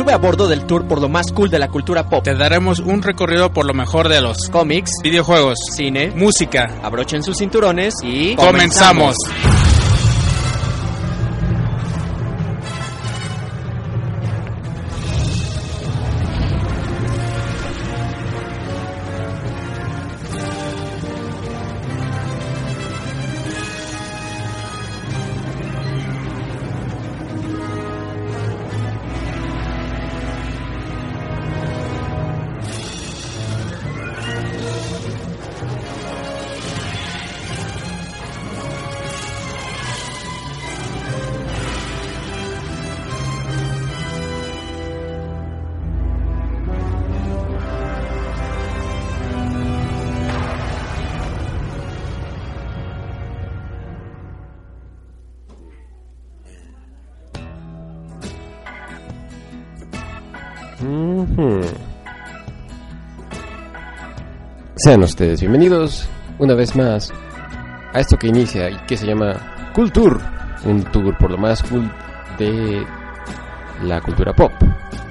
Sube a bordo del tour por lo más cool de la cultura pop. Te daremos un recorrido por lo mejor de los cómics, videojuegos, cine, música. Abrochen sus cinturones y comenzamos. Sean ustedes bienvenidos una vez más a esto que inicia y que se llama Culture, un tour por lo más cool de la cultura pop.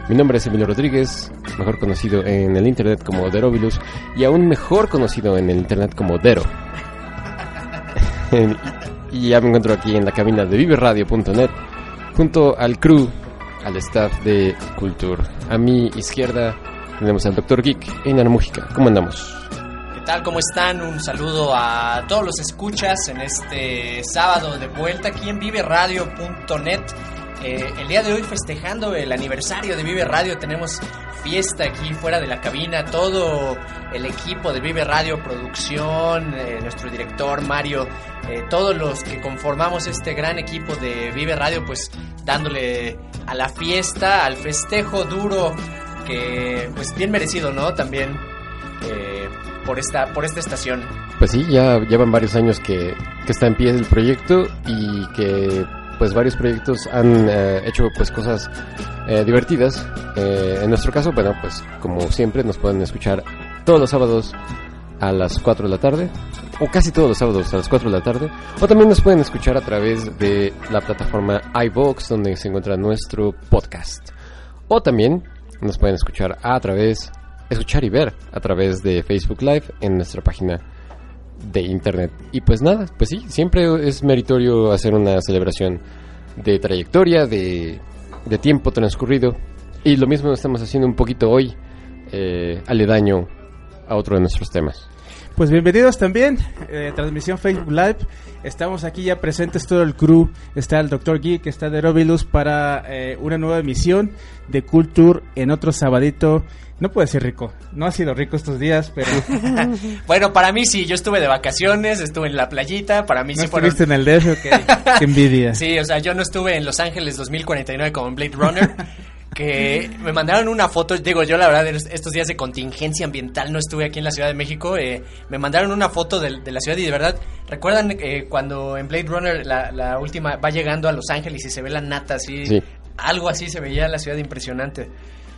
Mi nombre es Emilio Rodríguez, mejor conocido en el internet como Derobilus y aún mejor conocido en el internet como Dero. y ya me encuentro aquí en la cabina de viveradio.net junto al crew, al staff de Culture. A mi izquierda tenemos al Dr. Geek, Einar Mújica. ¿Cómo andamos? Tal? ¿Cómo están? Un saludo a todos los escuchas en este sábado de vuelta aquí en viveradio.net. Eh, el día de hoy festejando el aniversario de Vive Radio tenemos fiesta aquí fuera de la cabina, todo el equipo de Vive Radio Producción, eh, nuestro director Mario, eh, todos los que conformamos este gran equipo de Vive Radio, pues dándole a la fiesta, al festejo duro, que pues bien merecido, ¿no? También por esta, por esta estación. Pues sí, ya llevan varios años que, que está en pie el proyecto y que pues varios proyectos han eh, hecho pues cosas eh, divertidas. Eh, en nuestro caso, bueno, pues como siempre nos pueden escuchar todos los sábados a las 4 de la tarde, o casi todos los sábados a las 4 de la tarde, o también nos pueden escuchar a través de la plataforma iVox, donde se encuentra nuestro podcast. O también nos pueden escuchar a través escuchar y ver a través de Facebook Live en nuestra página de internet. Y pues nada, pues sí, siempre es meritorio hacer una celebración de trayectoria, de, de tiempo transcurrido. Y lo mismo estamos haciendo un poquito hoy, eh, aledaño a otro de nuestros temas. Pues bienvenidos también, eh, transmisión Facebook Live. Estamos aquí ya presentes todo el crew. Está el Dr. Geek, está de Robilus para eh, una nueva emisión de Culture en otro sabadito no puede ser rico. No ha sido rico estos días, pero. bueno, para mí sí. Yo estuve de vacaciones, estuve en la playita. Para mí ¿No sí fueron. ¿Estuviste en el DF? Qué envidia. Sí, o sea, yo no estuve en Los Ángeles 2049 como en Blade Runner. que me mandaron una foto, digo yo la verdad, estos días de contingencia ambiental no estuve aquí en la Ciudad de México, eh, me mandaron una foto de, la ciudad y de verdad, ¿recuerdan eh, cuando en Blade Runner la, última va llegando a Los Ángeles y se ve la nata así? Sí. Algo así se veía la ciudad impresionante.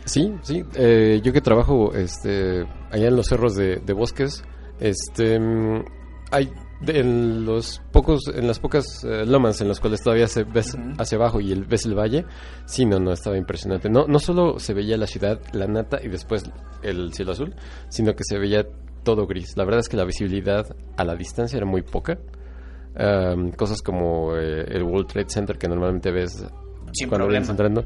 Sí, sí. Eh, yo que trabajo este, allá en los cerros de, bosques, este, mm, hay en los pocos, en las pocas eh, lomas en las cuales todavía se ves hacia abajo y el, ves el valle, sí, no, no, estaba impresionante. No, no solo se veía la ciudad, la nata y después el cielo azul, sino que se veía todo gris. La verdad es que la visibilidad a la distancia era muy poca. cosas como eh, el World Trade Center que normalmente ves cuando vienes entrando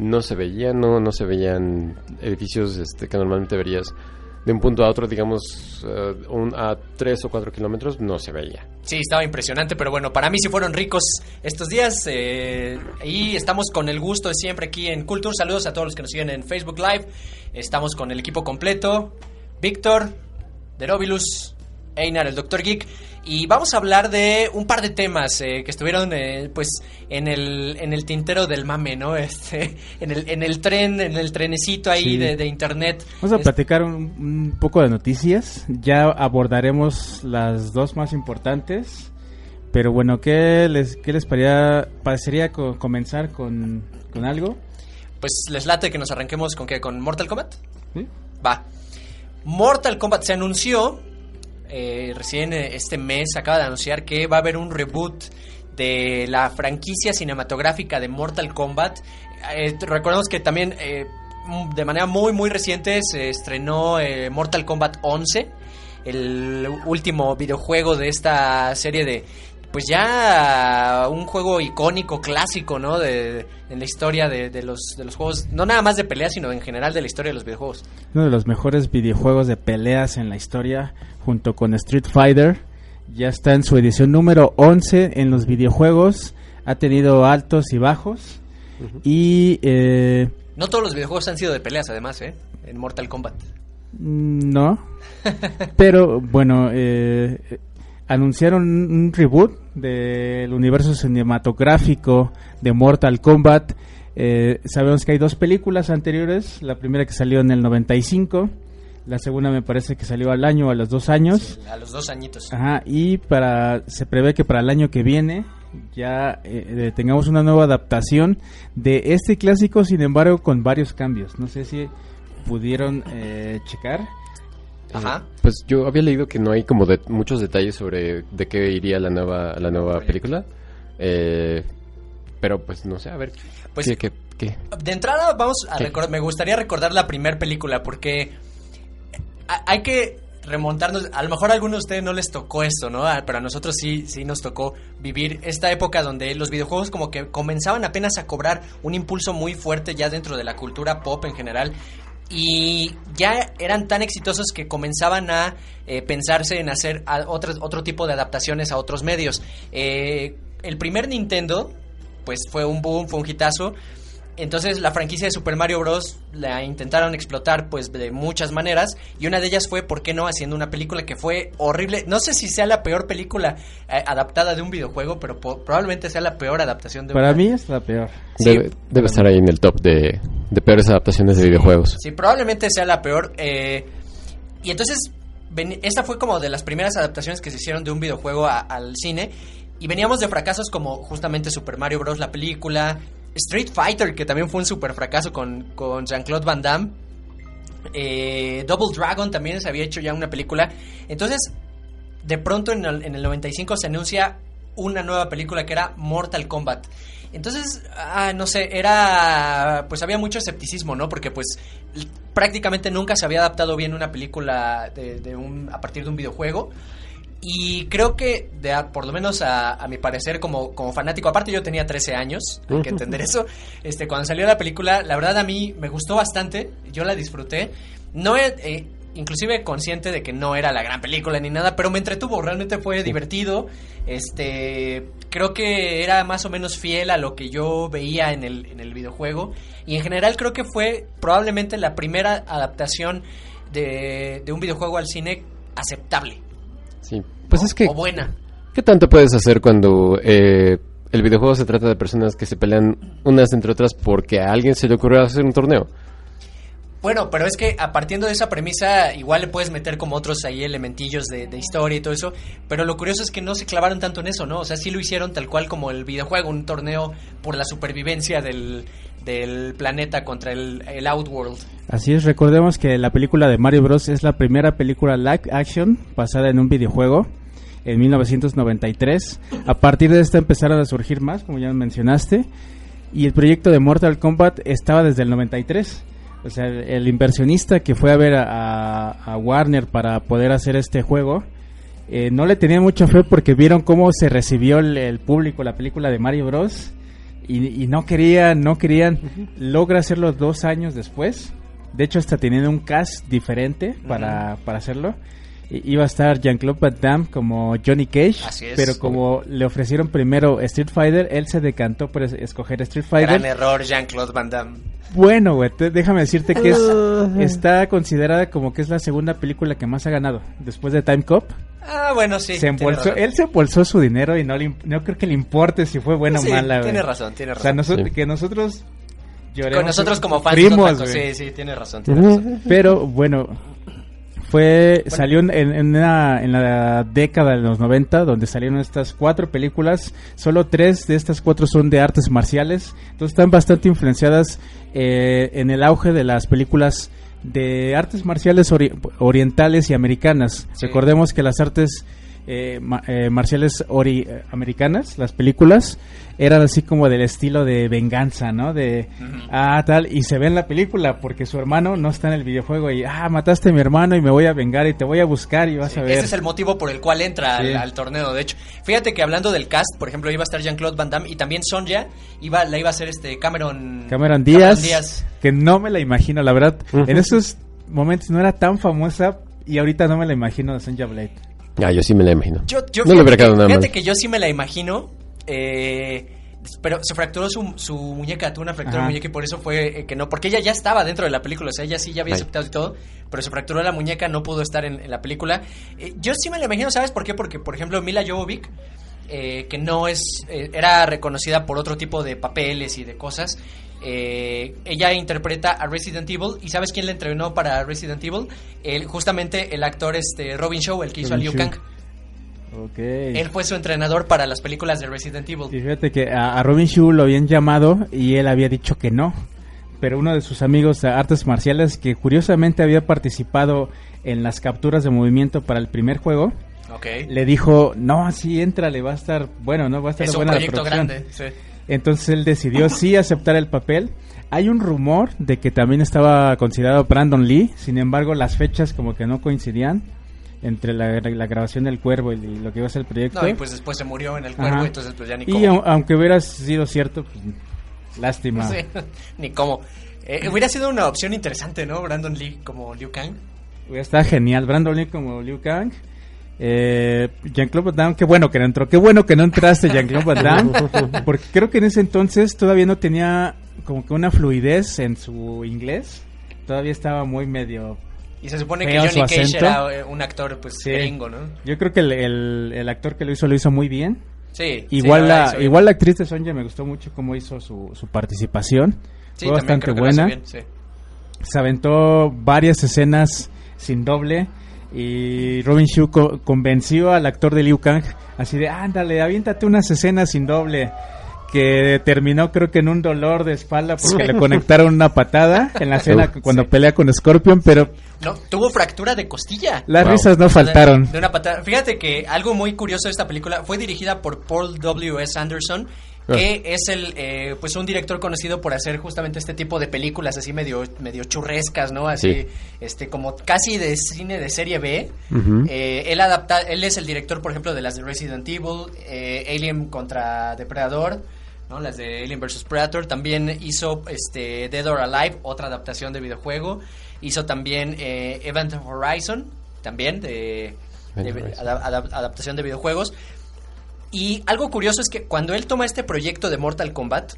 no se veía, no, no se veían edificios este, que normalmente verías de un punto a otro, digamos, eh, a tres o cuatro kilómetros, no se veía. Sí, estaba impresionante, pero bueno, para mí sí fueron ricos estos días. Eh, y estamos con el gusto de siempre aquí en Culture. Saludos a todos los que nos siguen en Facebook Live. Estamos con el equipo completo. Víctor, Derobilus, Einar, el Dr. Geek. Y vamos a hablar de un par de temas eh, que estuvieron eh, pues en el, en el tintero del mame, ¿no? Este, en, el, en el tren, en el trenecito ahí de, internet. Vamos a platicar un, poco de noticias. Ya abordaremos las dos más importantes. Pero bueno, ¿qué les, qué les parecería comenzar con, con, algo? Pues les late que nos arranquemos con qué, con Mortal Kombat. Va. Mortal Kombat se anunció eh, recién eh, este mes acaba de anunciar que va a haber un reboot de la franquicia cinematográfica de Mortal Kombat. Eh, recordemos que también eh, de manera muy muy reciente se estrenó eh, Mortal Kombat 11, el último videojuego de esta serie de pues ya un juego icónico, clásico, ¿no? De, en la historia de, de los, de los juegos, no nada más de peleas, sino en general de la historia de los videojuegos. Uno de los mejores videojuegos de peleas en la historia, junto con Street Fighter. Ya está en su edición número 11 en los videojuegos. Ha tenido altos y bajos. Y eh, No todos los videojuegos han sido de peleas, además, ¿eh? En Mortal Kombat. Mm, No. Pero bueno, eh, anunciaron un un reboot del universo cinematográfico de Mortal Kombat. Eh, sabemos que hay dos películas anteriores. La primera que salió en el 95. La segunda me parece que salió al año o a los dos años. A los dos añitos. Ajá, y para se prevé que para el año que viene ya eh, eh, tengamos una nueva adaptación de este clásico, sin embargo, con varios cambios. No sé si pudieron eh, checar. Ajá. Pues yo había leído que no hay como de muchos detalles sobre de qué iría la nueva la nueva película. Eh, pero pues no sé, a ver. Pues- ¿qué, qué, qué? De entrada, vamos a ¿Qué? recordar. Me gustaría recordar la primera película porque hay que remontarnos. A lo mejor a algunos de ustedes no les tocó esto, ¿no? Ah, Pero a nosotros sí, sí nos tocó vivir esta época donde los videojuegos como que comenzaban apenas a cobrar un impulso muy fuerte ya dentro de la cultura pop en general. Y ya eran tan exitosos que comenzaban a eh, pensarse en hacer otro, otro tipo de adaptaciones a otros medios. Eh, el primer Nintendo, pues fue un boom, fue un hitazo. Entonces la franquicia de Super Mario Bros. la intentaron explotar pues de muchas maneras y una de ellas fue, ¿por qué no?, haciendo una película que fue horrible. No sé si sea la peor película eh, adaptada de un videojuego, pero po- probablemente sea la peor adaptación de Para una- mí es la peor. Sí. Debe, debe estar ahí en el top de, de peores adaptaciones de videojuegos. Sí, probablemente sea la peor. eh, y entonces, ven- esta fue como de las primeras adaptaciones que se hicieron de un videojuego a- al cine. Y veníamos de fracasos como justamente Super Mario Bros. la película, Street Fighter, que también fue un super fracaso con, con Jean-Claude Van Damme. eh, Double Dragon también se había hecho ya una película. Entonces, de pronto en el, en el 95 se anuncia una nueva película que era Mortal Kombat. Entonces, ah, no sé, era. Pues había mucho escepticismo, ¿no? Porque, pues, prácticamente nunca se había adaptado bien una película de, de un, a partir de un videojuego. Y creo que, de, a- por lo menos a, a mi parecer, como, como fanático, aparte yo tenía 13 años, hay que entender eso. Este, cuando salió la película, la verdad a mí me gustó bastante, yo la disfruté. No he- eh, inclusive consciente de que no era la gran película ni nada, pero me entretuvo, realmente fue divertido. Este, creo que era más o menos fiel a lo que yo veía en el, en el videojuego. Y en general creo que fue probablemente la primera adaptación de, de un videojuego al cine aceptable. Sí. Pues ¿no? es que, O buena. ¿qué tanto puedes hacer cuando eh, el videojuego se trata de personas que se pelean unas entre otras porque a alguien se le ocurrió hacer un torneo? Bueno, pero es que a partiendo de esa premisa, igual le puedes meter como otros ahí elementillos de, de historia y todo eso. Pero lo curioso es que no se clavaron tanto en eso, ¿no? O sea, sí lo hicieron tal cual como el videojuego, un torneo por la supervivencia del, del planeta contra el, Outworld. Así es, recordemos que la película de Mario Bros. es la primera película live action basada en un videojuego en 1993. A partir de esta empezaron a surgir más, como ya mencionaste, y el proyecto de Mortal Kombat estaba desde el 93. O sea, el, inversionista que fue a ver a, a- Warner para poder hacer este juego, eh, no le tenía mucha fe porque vieron cómo se recibió el público la película de Mario Bros. Y, y no querían, no querían. Logra hacerlo dos años después. De hecho, hasta teniendo un cast diferente para, para hacerlo. I- Iba a estar Jean-Claude Van Damme como Johnny Cage. Así es. Pero como le ofrecieron primero Street Fighter, él se decantó por es- escoger Street Fighter. Gran error, Jean-Claude Van Damme. Bueno, güey, déjame decirte que es, está considerada como que es la segunda película que más ha ganado. Después de Time Cop. Ah, bueno, sí. se embolsó, razón. él se embolsó su dinero y no, le, imp- no creo que le importe si fue buena Sí, o mala. tiene güey. razón, tiene O sea, razón. noso- Sí. que nosotros lloremos. Con nosotros como fans. güey. Sí, sí, tiene razón, tiene razón. Pero bueno, fue salió en, en, una- en la década de los 90 donde salieron estas cuatro películas. Solo tres de estas cuatro son de artes marciales. Entonces están bastante influenciadas eh, en el auge de las películas de artes marciales ori- orientales y americanas. Sí. Recordemos que las artes eh, ma- eh, marciales ori eh, americanas, las películas, eran así como del estilo de venganza, ¿no? De, ah, tal, y se ve en la película porque su hermano no está en el videojuego y, ah, mataste a mi hermano y me voy a vengar y te voy a buscar y vas a ver. Ese es el motivo por el cual entra Sí. al torneo. De hecho, fíjate que hablando del cast, por ejemplo, iba a estar Jean-Claude Van Damme y también Sonja iba, la iba a hacer este Cameron, Cameron Díaz, que no me la imagino, la verdad, en esos momentos no era tan famosa y ahorita no me la imagino de Sonja Blade. Ah, yo sí me la imagino. Yo, yo no fíjate, que, nada fíjate que yo sí me la imagino. eh, pero se fracturó su, su muñeca, tuvo una fractura de muñeca y por eso fue eh, que no, porque ella ya estaba dentro de la película, o sea, ella sí ya había Ay. aceptado y todo, pero se fracturó la muñeca, no pudo estar en, en la película. Eh, yo sí me la imagino, ¿sabes por qué? Porque, por ejemplo, Mila Jovovich, eh, que no es, eh, era reconocida por otro tipo de papeles y de cosas, eh, ella interpreta a Resident Evil y ¿sabes quién le entrenó para Resident Evil? El, justamente el actor este Robin Shaw, el que hizo a Robin Liu Shaw. Kang. Ok. Él fue su entrenador para las películas de Resident Evil. Y fíjate que a, a Robin Shu lo habían llamado y él había dicho que no. Pero uno de sus amigos de artes marciales, que curiosamente había participado en las capturas de movimiento para el primer juego, Ok. le dijo, no, sí, entrale, va a estar bueno, ¿no? Va a estar Es un buena la proyecto producción". grande. sí. Entonces él decidió sí aceptar el papel. Hay un rumor de que también estaba considerado Brandon Lee, sin embargo las fechas como que no coincidían entre la, la grabación del cuervo y lo que iba a ser el proyecto. No, y pues después se murió en el cuerpo, Ajá. entonces pues ya ni Y cómo. au- aunque hubiera sido cierto, pues, lástima. Ni cómo. Eh, hubiera sido una opción interesante, ¿no? Brandon Lee como Liu Kang. Hubiera estado genial. Brandon Lee como Liu Kang. Eh, Jean-Claude Van Damme, qué bueno que no entró. Qué bueno que no entraste, Jean-Claude Van Damme. Porque creo que en ese entonces todavía no tenía como que una fluidez en su inglés. Todavía estaba muy medio... Y se supone que Johnny Cage era eh, un actor pues Sí. gringo, ¿no? Yo creo que el, el- el actor que lo hizo lo hizo muy bien. Sí. Igual, sí, la, igual la actriz de Sonja me gustó mucho cómo hizo su, su participación. Sí, Fue bastante creo que lo hizo buena. bien, sí. se aventó varias escenas sin doble y Robin Shu co- convenció al actor de Liu Kang así de ándale, aviéntate unas escenas sin doble que terminó creo que en un dolor de espalda porque le conectaron una patada en la escena cuando sí. pelea con Scorpion, pero No, tuvo fractura de costilla. las Wow. risas no faltaron. De una patada. Fíjate que algo muy curioso de esta película fue dirigida por Paul W. S. Anderson, que es el eh, pues un director conocido por hacer justamente este tipo de películas así medio medio churrescas, ¿no? Así Sí. este como casi de cine de serie B. Eh, él adapta, él es el director, por ejemplo, de las de Resident Evil, eh, Alien contra Depredador, ¿no? Las de Alien vs Predator. También hizo este Dead or Alive, otra adaptación de videojuego. Hizo también eh, Event Horizon, también de, adaptación de videojuegos. Y algo curioso es que cuando él toma este proyecto de Mortal Kombat,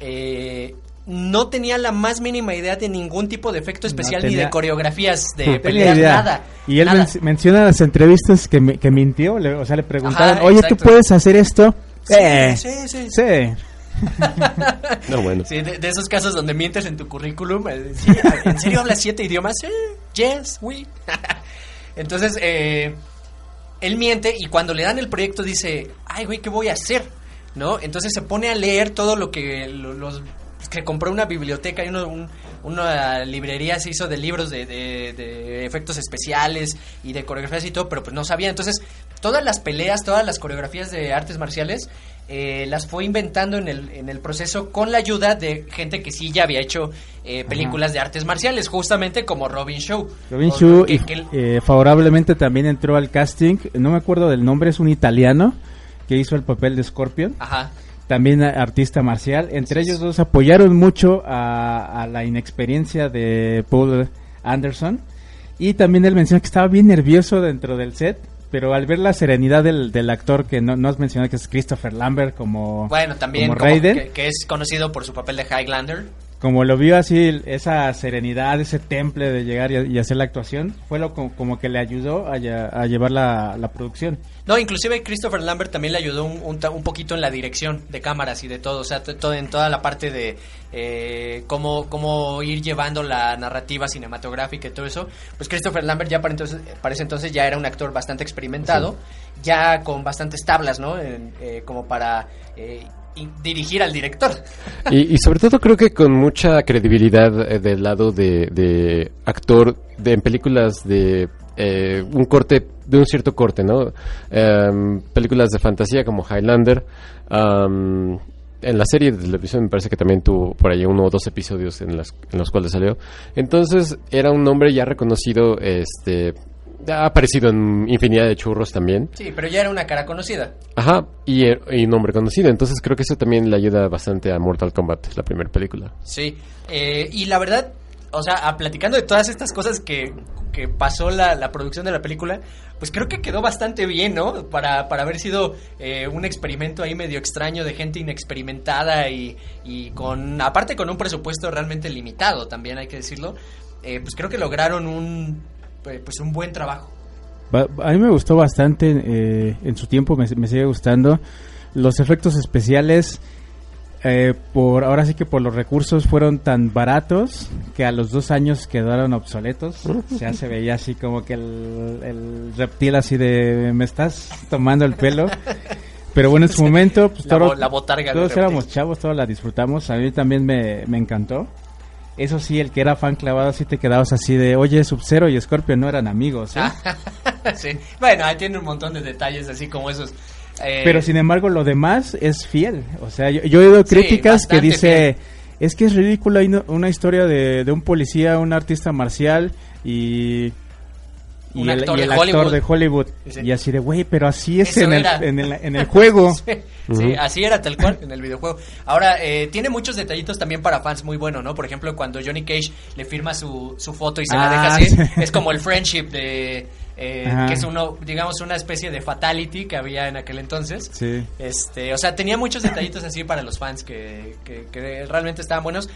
eh, no tenía la más mínima idea de ningún tipo de efecto No especial ni de coreografías de No peleas, nada. Y él nada. men- menciona en las entrevistas que, que mintió, le- o sea, le preguntaron, Ajá, oye, exacto. ¿tú puedes hacer esto? Sí, Eh, sí, sí. sí. No, bueno. Sí, de, de esos casos donde mientes en tu currículum. eh, sí, ¿En serio hablas siete idiomas? Sí, yes, we. Entonces, eh, él miente y cuando le dan el proyecto dice, ay, güey, ¿qué voy a hacer? ¿No? Entonces se pone a leer todo lo que lo- los que compró una biblioteca y uno, un- una librería se hizo de libros de, de- de efectos especiales y de coreografías y todo, pero pues no sabía. Entonces, todas las peleas, todas las coreografías de artes marciales eh, las fue inventando en el, en el proceso con la ayuda de gente que sí ya había hecho eh, películas de artes marciales, justamente como Robin Shaw. Robin Shu que- y, que eh, favorablemente también entró al casting, no me acuerdo del nombre, es un italiano que hizo el papel de Scorpion, Ajá. También artista marcial. Entre ellos dos apoyaron mucho a, a la inexperiencia de Paul Anderson y también él menciona que estaba bien nervioso dentro del set. Pero al ver la serenidad del, del actor que no, no has mencionado que es Christopher Lambert como, Bueno, también como como Raiden, que, que es conocido por su papel de Highlander. Como lo vio así, esa serenidad, ese temple de llegar y, y hacer la actuación, fue lo co- como, que le ayudó a, lle- a llevar la, la producción. No, inclusive Christopher Lambert también le ayudó un, un ta- un poquito en la dirección de cámaras y de todo, o sea, todo, en toda la parte de eh, cómo, cómo ir llevando la narrativa cinematográfica y todo eso. Pues Christopher Lambert ya para, entonces, para ese entonces ya era un actor bastante experimentado, ya con bastantes tablas, ¿no? En- eh, como para eh, dirigir al director. Y, sobre todo creo que con mucha credibilidad eh, del lado de, actor de, en películas de eh, un corte, de un cierto corte, ¿no? Em, películas de fantasía como Highlander. en la serie de televisión me parece que también tuvo por ahí uno o dos episodios en, las, en los cuales salió. Entonces era un nombre ya reconocido, este... Ha aparecido en infinidad de churros también. Sí, pero ya era una cara conocida. Ajá, y, eh, y un nombre conocido. Entonces creo que eso también le ayuda bastante a Mortal Kombat, la primera película. Sí, eh, y la verdad, o sea, a- platicando de todas estas cosas que, que pasó la, la producción de la película, pues creo que quedó bastante bien, ¿no? Para, para haber sido eh, un experimento ahí medio extraño de gente inexperimentada y, y con, aparte con un presupuesto realmente limitado, también hay que decirlo, eh, pues creo que lograron un, pues un buen trabajo. Ba- A mí me gustó bastante eh, en su tiempo, me, me sigue gustando. Los efectos especiales, eh, por ahora sí que por los recursos fueron tan baratos que a los dos años quedaron obsoletos. Ya se veía así como que el, el reptil así de me estás tomando el pelo. Pero bueno, en su momento, pues, La todos- la botarga todos éramos chavos, todos la disfrutamos. A mí también me, me encantó. Eso sí, el que era fan clavado, sí te quedabas así de, oye, Sub-Zero y Scorpio no eran amigos. ¿eh?". sí. Bueno, ahí tiene un montón de detalles así como esos. eh, Pero sin embargo, lo demás es fiel. O sea, yo, yo he oído Sí, críticas que dice, es que es no- una historia de, de un policía, un artista marcial y... Y Un el, actor de el actor Hollywood. de Hollywood. Sí. Y así de, güey, pero así es en el, en, el, en el juego. Sí, sí, así era tal cual en el videojuego. Ahora, eh, tiene muchos detallitos también para fans muy bueno, ¿no? Por ejemplo, cuando Johnny Cage le firma su, su foto y se la Ah, deja así, sí. es como el friendship de... eh, que es uno, digamos, una especie de fatality que había en aquel entonces. Sí. Este, o sea, tenía muchos detallitos así para los fans que, que, que realmente estaban buenos.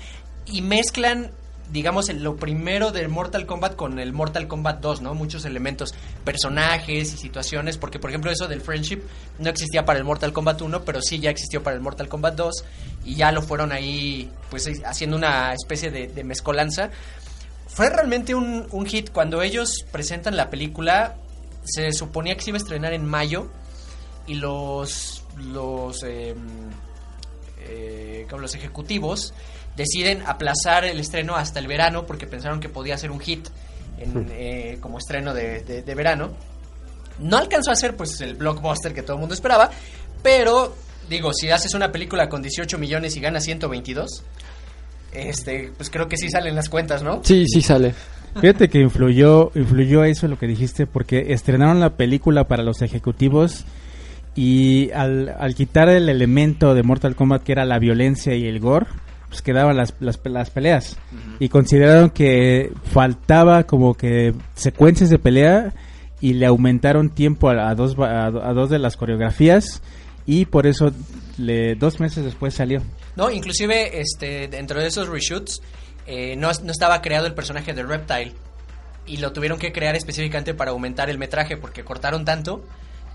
Y mezclan, digamos, el- lo primero del Mortal Kombat con el Mortal Kombat 2, ¿no? Muchos elementos, personajes y situaciones. Porque, por ejemplo, eso del friendship no existía para el Mortal Kombat 1, pero sí ya existió para el Mortal Kombat 2. Y ya lo fueron ahí, pues, eh, haciendo una especie de, de mezcolanza. Fue realmente un, hit. Cuando ellos presentan la película, se suponía que se iba a estrenar en mayo y los los eh, eh, como los ejecutivos deciden aplazar el estreno hasta el verano porque pensaron que podía ser un hit en, eh, como estreno de, de- de verano. No alcanzó a ser pues el blockbuster que todo el mundo esperaba pero digo si haces una película con 18 millones y ganas 122 este pues creo que sí salen las cuentas no Sí, sí sale. Fíjate que influyó, influyó eso lo que dijiste, porque estrenaron la película para los ejecutivos y al, al quitar el elemento de Mortal Kombat que era la violencia y el gore, pues quedaban las, las, las peleas. Y consideraron que faltaba como que secuencias de pelea y le aumentaron tiempo a, a dos, a, a dos de las coreografías y por eso le, dos meses después salió. No, inclusive este, dentro de esos reshoots eh, no, no estaba creado el personaje de Reptile y lo tuvieron que crear específicamente para aumentar el metraje porque cortaron tanto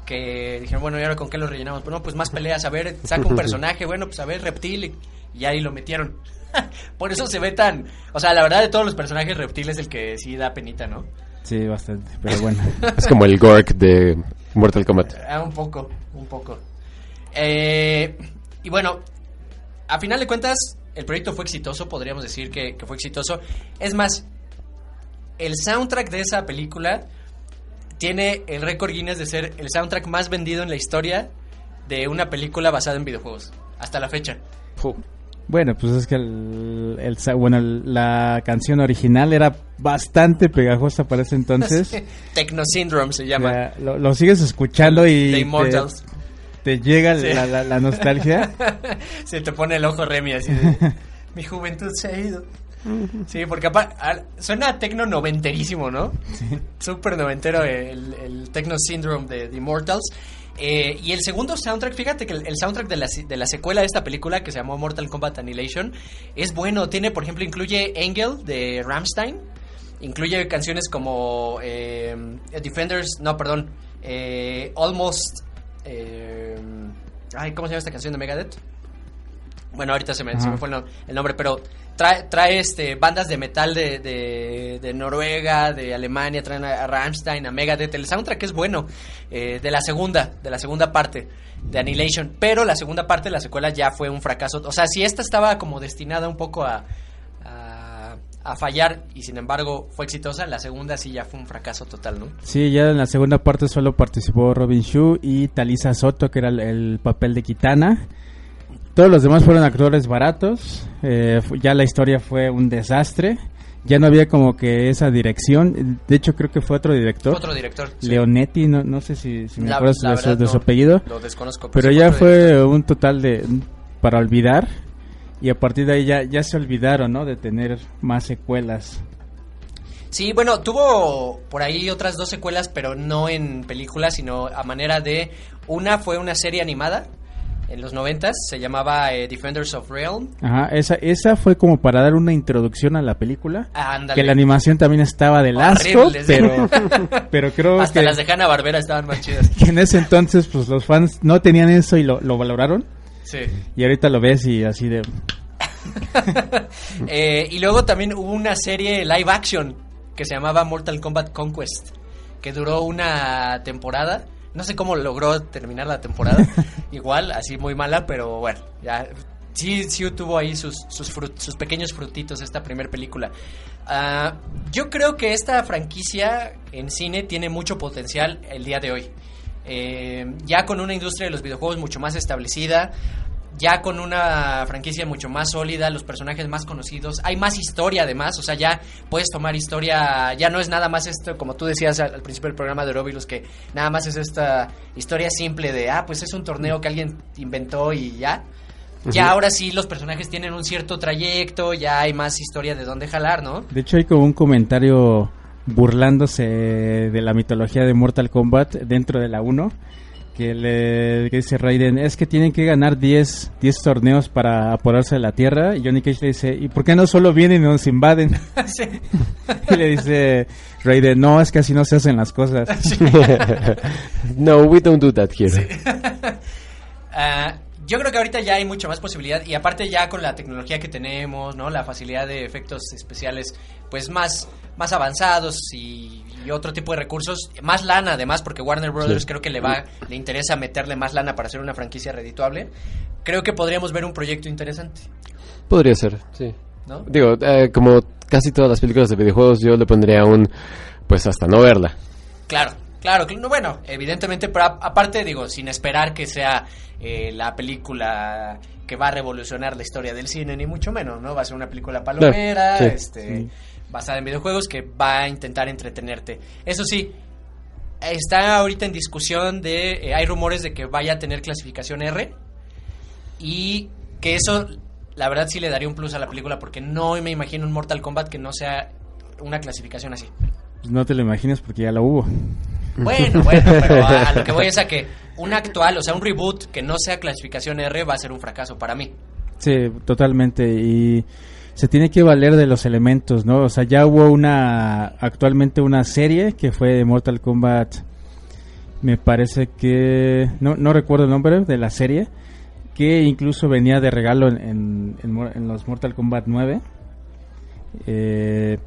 que dijeron, bueno, ¿y ahora con qué lo rellenamos? Bueno, pues más peleas, a ver, saca un personaje, bueno, pues a ver, Reptil y, y ahí lo metieron. Por eso se ve tan... O sea, la verdad de todos los personajes, Reptil es el que sí da penita, ¿no? Sí, bastante, pero bueno. Es como el Gork de Mortal Kombat. Ah, un poco, un poco. Eh, y bueno, a final de cuentas, el proyecto fue exitoso, podríamos decir que, que fue exitoso. Es más, el soundtrack de esa película tiene el récord Guinness de ser el soundtrack más vendido en la historia de una película basada en videojuegos, hasta la fecha. Bueno, pues es que el, bueno, el- la canción original era bastante pegajosa para ese entonces. Techno Syndrome se llama. Lo, lo sigues escuchando y The te, Immortals. te llega Sí. la, la- la nostalgia. se te pone el ojo Remy así de, mi juventud se ha ido. Sí, porque al- suena a tecno noventerísimo, ¿no? Súper noventero el, el Techno Syndrome de The Immortals. Eh, y el segundo soundtrack, fíjate que el, soundtrack de la, de la secuela de esta película que se llamó Mortal Kombat Annihilation es bueno. Tiene, por ejemplo, incluye Angel de Ramstein. Incluye canciones como eh, Defenders, no, perdón, eh, Almost. eh, ay, ¿cómo se llama esta canción de Megadeth? Bueno, ahorita se me, se me fue el, no- el nombre, pero trae, trae este, bandas de metal de, de, de Noruega, de Alemania, traen a, a Rammstein, a Megadeth. El soundtrack es bueno, eh, de la segunda, de la segunda parte de Annihilation. Pero la segunda parte, la secuela, ya fue un fracaso. O sea, si esta estaba como destinada un poco a, a, a fallar y sin embargo fue exitosa, la segunda sí ya fue un fracaso total, ¿no? Sí, ya en la segunda parte solo participó Robin Shu y Talisa Soto, que era el, el papel de Kitana. Todos los demás fueron actores baratos. eh, ya la historia fue un desastre. Ya no había como que esa dirección. De hecho, creo que fue otro director. Otro director. sí. Leonetti, no, no sé si, si me La- la de, su, apellido. Lo desconozco. Pero ya fue director. un total de para olvidar. Y a partir de ahí ya, ya se olvidaron, ¿no? De tener más secuelas. Sí, bueno, tuvo por ahí otras dos secuelas, pero no en películas, sino a manera de... Una fue una serie animada en los noventas, se llamaba eh, Defenders of Realm. Ajá, esa, esa fue como para dar una introducción a la película. Ah, ándale. Que la animación también estaba del asco, pero, pero creo Hasta que, las de Hanna Barbera estaban más chidas. que en ese entonces pues los fans no tenían eso y lo, lo valoraron. Sí. Y ahorita lo ves y así de... Eh, y luego también hubo una serie live action que se llamaba Mortal Kombat Conquest, que duró una temporada. No sé cómo logró terminar la temporada. Igual, así muy mala, pero bueno, ya sí, sí tuvo ahí sus, sus, frut- sus pequeños frutitos esta primer película. Ah, yo creo que esta franquicia en cine tiene mucho potencial el día de hoy. Eh, ya con una industria de los videojuegos mucho más establecida, ya con una franquicia mucho más sólida, los personajes más conocidos, hay más historia además, o sea, ya puedes tomar historia, ya no es nada más esto, como tú decías al, al principio del programa de Orobilus, que nada más es esta historia simple de, ah, pues es un torneo que alguien inventó y ya. Ya ahora sí los personajes tienen un cierto trayecto, ya hay más historia de dónde jalar, ¿no? De hecho hay como un comentario burlándose de la mitología de Mortal Kombat dentro de la 1. Que le que dice Raiden, es que tienen que ganar 10, 10 torneos para apoderarse de la Tierra. Y Johnny Cage le dice, ¿y por qué no solo vienen y nos invaden? Sí. y le dice Raiden, no, es que así no se hacen las cosas. no, we don't do that here. Ah, yo creo que ahorita ya hay mucha más posibilidad y aparte ya con la tecnología que tenemos, ¿no? La facilidad de efectos especiales pues más, más avanzados y, y otro tipo de recursos, más lana además porque Warner Brothers Sí. creo que le va le interesa meterle más lana para hacer una franquicia redituable. Creo que podríamos ver un proyecto interesante, Podría ser, sí. ¿no? Digo, eh, como casi todas las películas de videojuegos, yo le pondría un, pues hasta no verla. Claro, claro, cl- no, bueno, evidentemente, pero aparte digo, sin esperar que sea eh, la película que va a revolucionar la historia del cine, ni mucho menos, ¿no? Va a ser una película palomera, sí, este, sí. basada en videojuegos que va a intentar entretenerte. Eso sí, está ahorita en discusión de, eh, hay rumores de que vaya a tener clasificación R y que eso, la verdad sí le daría un plus a la película porque no me imagino un Mortal Kombat que no sea una clasificación así. Pues no te lo imaginas porque ya lo hubo. Bueno, bueno, pero a, lo que voy es a que un actual, o sea, un reboot que no sea clasificación R va a ser un fracaso para mí. Sí, totalmente. Y se tiene que valer de los elementos, ¿no? O sea, ya hubo una, actualmente una serie que fue Mortal Kombat, me parece que, no, recuerdo el nombre de la serie, que incluso venía de regalo en los Mortal Kombat 9. Eh,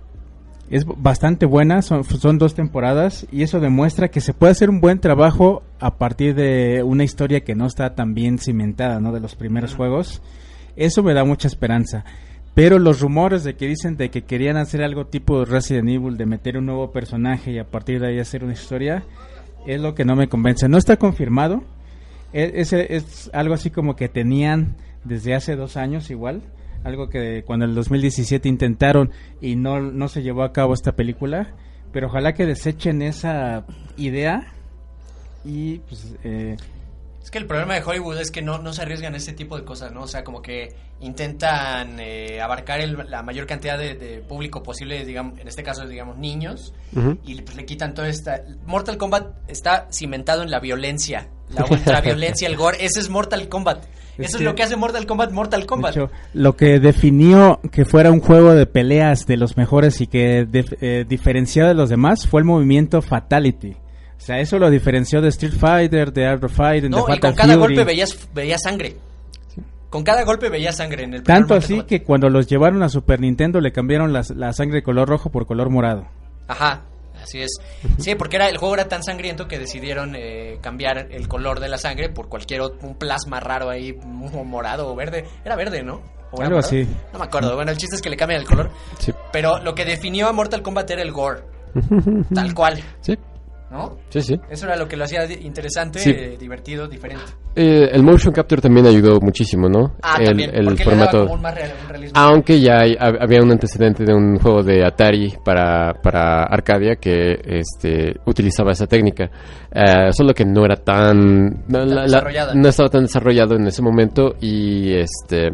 es bastante buena, son, son dos temporadas y eso demuestra que se puede hacer un buen trabajo a partir de una historia que no está tan bien cimentada, ¿no? De los primeros juegos. Eso me da mucha esperanza. Pero los rumores de que dicen de que querían hacer algo tipo Resident Evil, de meter un nuevo personaje y a partir de ahí hacer una historia, es lo que no me convence. No está confirmado. E- ese es algo así como que tenían desde hace dos años igual. Algo que cuando en el 2017 intentaron y no, no se llevó a cabo esta película. Pero ojalá que desechen esa idea y pues... eh, Es que el problema de Hollywood es que no, no se arriesgan a ese tipo de cosas, ¿no? O sea, como que intentan eh, abarcar el- la mayor cantidad de, de público posible, digamos, en este caso, digamos, niños, y pues le quitan toda esta... Mortal Kombat está cimentado en la violencia, la ultraviolencia, el gore, ese es Mortal Kombat. Es Eso es lo que hace Mortal Kombat Mortal De Kombat. hecho, lo que definió que fuera un juego de peleas de los mejores y que eh, diferenció de los demás fue el movimiento Fatality. O sea, eso lo diferenció de Street Fighter, de Art of Fighting, no, de y con cada Fury. golpe veías, veías sangre. con cada golpe veía sangre en el Tanto así Kombat. que cuando los llevaron a Super Nintendo le cambiaron la sangre de color rojo por color morado. Ajá, así es. Sí, porque era el juego era tan sangriento que decidieron eh, cambiar el color de la sangre por cualquier ot- un plasma raro ahí, mo- morado o verde. Era verde, ¿no? ¿O era Algo así. No me acuerdo. Bueno, el chiste es que le cambian el color. Sí. Pero lo que definió a Mortal Kombat era el gore. Tal cual, Sí, ¿no? sí, sí. Eso era lo que lo hacía interesante, Sí. eh, divertido, diferente. Eh, el motion capture también ayudó muchísimo, ¿no? Ah, el, también, el porque le daba formato. como un más real- un. Aunque ya hay- hab- había un antecedente de un juego de Atari para, para Arcadia que este, utilizaba esa técnica. Eh, solo que no era tan. No, la- la- no estaba tan desarrollado en ese momento y este.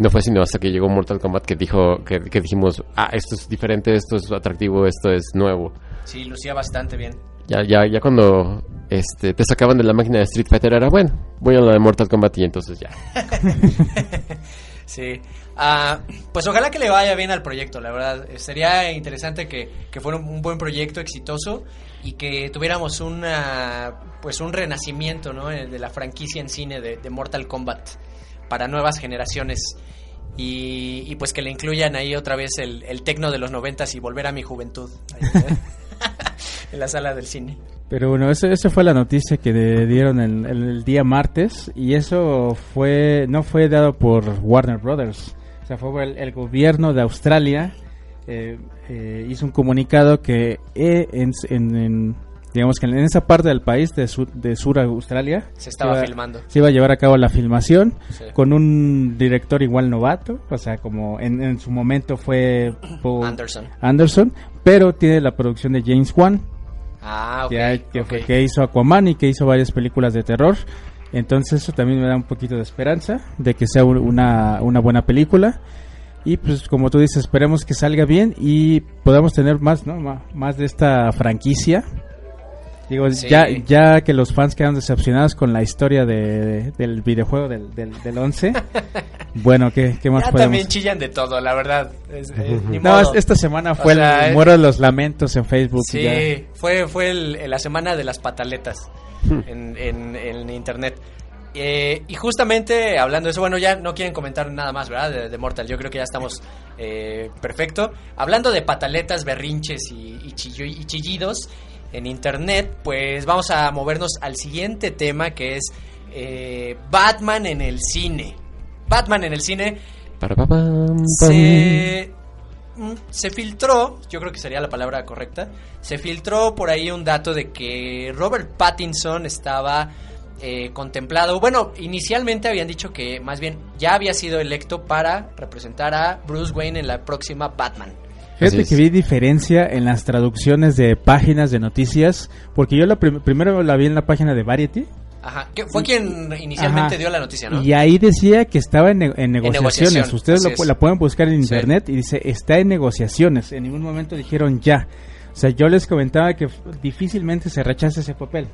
No fue sino hasta que llegó Mortal Kombat que dijo que, que dijimos, ah, esto es diferente, esto es atractivo, esto es nuevo. Sí, lucía bastante bien. Ya, ya, ya cuando este, te sacaban de la máquina de Street Fighter era, bueno, voy a la de Mortal Kombat y entonces ya. Sí. Ah, pues ojalá que le vaya bien al proyecto, la verdad. Eh, Sería interesante que, que fuera un, un buen proyecto exitoso y que tuviéramos una, pues un renacimiento ¿no? Eh, de la franquicia en cine de, de Mortal Kombat para nuevas generaciones. Y, y pues que le incluyan ahí otra vez el, el tecno de los noventas y volver a mi juventud. en la sala del cine. Pero bueno, esa esa fue la noticia que de- dieron el, el- día martes y eso fue no fue dado por Warner Brothers. O sea, fue el, el gobierno de Australia eh, eh, hizo un comunicado que eh, en, en- en- digamos que en esa parte del país de sur, de sur Australia Se estaba iba- filmando. se iba a llevar a cabo la filmación Sí. con un director igual novato, o sea, como en, en su momento fue Paul Anderson. Anderson, pero tiene la producción de James Wan, Ah, ya que, fue- que hizo Aquaman y que hizo varias películas de terror. Entonces eso también me da un poquito de esperanza de que sea un- una, una buena película. Y pues como tú dices, esperemos que salga bien y podamos tener más, ¿no? Más de esta franquicia. Digo, Sí. ya, ya que los fans quedan decepcionados con la historia de, del videojuego del, del, del 11. bueno, ¿qué, qué más Ya podemos también chillan de todo, la verdad. Es- es- ni No, modo. esta semana O fue sea, el es- muero de los lamentos en Facebook. y Sí, ya. fue, fue el- la semana de las pataletas en, en- en internet. Eh, y justamente hablando de eso, bueno, ya no quieren comentar nada más, ¿verdad? De, de Mortal, yo creo que ya estamos eh, perfecto. Hablando de pataletas, berrinches y, y chillo- y chillidos en internet, pues vamos a movernos al siguiente tema que es eh, Batman en el cine. Batman en el cine Para, se, mm, se filtró, yo creo que sería la palabra correcta, se filtró por ahí un dato de que Robert Pattinson estaba eh, contemplado, bueno, inicialmente habían dicho que más bien ya había sido electo para representar a Bruce Wayne en la próxima Batman. Fíjate que vi diferencia en las traducciones de páginas de noticias, porque yo la prim- primero la vi en la página de Variety Ajá, que fue quien inicialmente Ajá. dio la noticia, ¿no? y ahí decía que estaba en, ne- en negociaciones. negociación, Ustedes lo la pueden buscar en Sí. internet y dice está en negociaciones. En ningún momento dijeron ya. O sea, yo les comentaba que difícilmente se rechaza ese papel.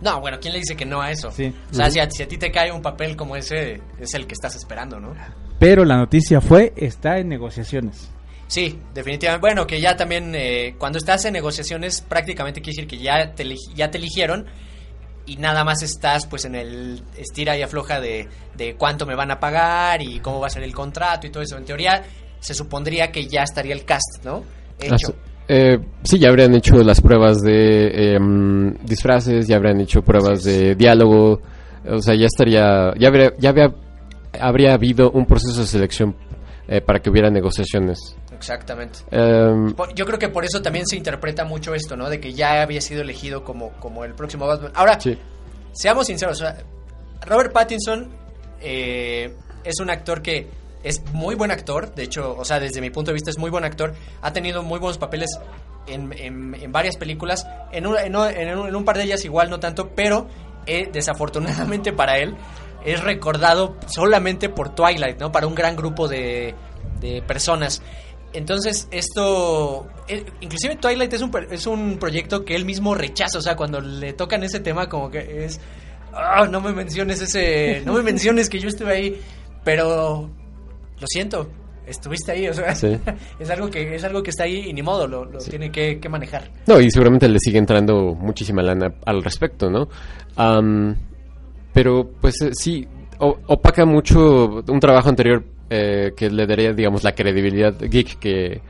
No, bueno, ¿quién le dice que no a eso? Sí. O sea, si a, si a ti te cae un papel como ese, es el que estás esperando, ¿no? Pero la noticia fue está en negociaciones. Sí, definitivamente. Bueno, que ya también eh, cuando estás en negociaciones prácticamente quiere decir que ya te, ya te eligieron y nada más estás pues en el estira y afloja de, de cuánto me van a pagar y cómo va a ser el contrato y todo eso. En teoría se supondría que ya estaría el cast, ¿no? Hecho. Eh, sí, ya habrían hecho las pruebas de em, disfraces, ya habrían hecho pruebas de diálogo, o sea, ya estaría, ya habría, ya habría, habría habido un proceso de selección eh, para que hubiera negociaciones. Exactamente. Em, Yo creo que por eso también se interpreta mucho esto, ¿no? De que ya había sido elegido como, como el próximo Batman. Ahora, sí, seamos sinceros, o sea, Robert Pattinson eh, es un actor que es muy buen actor, de hecho, o sea, desde mi punto de vista es muy buen actor, ha tenido muy buenos papeles en, en- en varias películas, en un, en, un- en un- en un par de ellas igual no tanto, pero eh, desafortunadamente para él es recordado solamente por Twilight, ¿no? Para un gran grupo de, de personas. Entonces, esto, eh, inclusive Twilight es un, es un proyecto que él mismo rechaza, o sea, cuando le tocan ese tema como que es, "Ah, no me menciones ese, no me menciones que yo estuve ahí, pero lo siento, estuviste ahí, o sea, Sí. es algo que es algo que está ahí y ni modo, lo, lo tiene que, que manejar. No, y seguramente le sigue entrando muchísima lana al respecto, ¿no? Am, pero, pues eh, sí, opaca mucho un trabajo anterior eh, que le daría, digamos, la credibilidad geek que,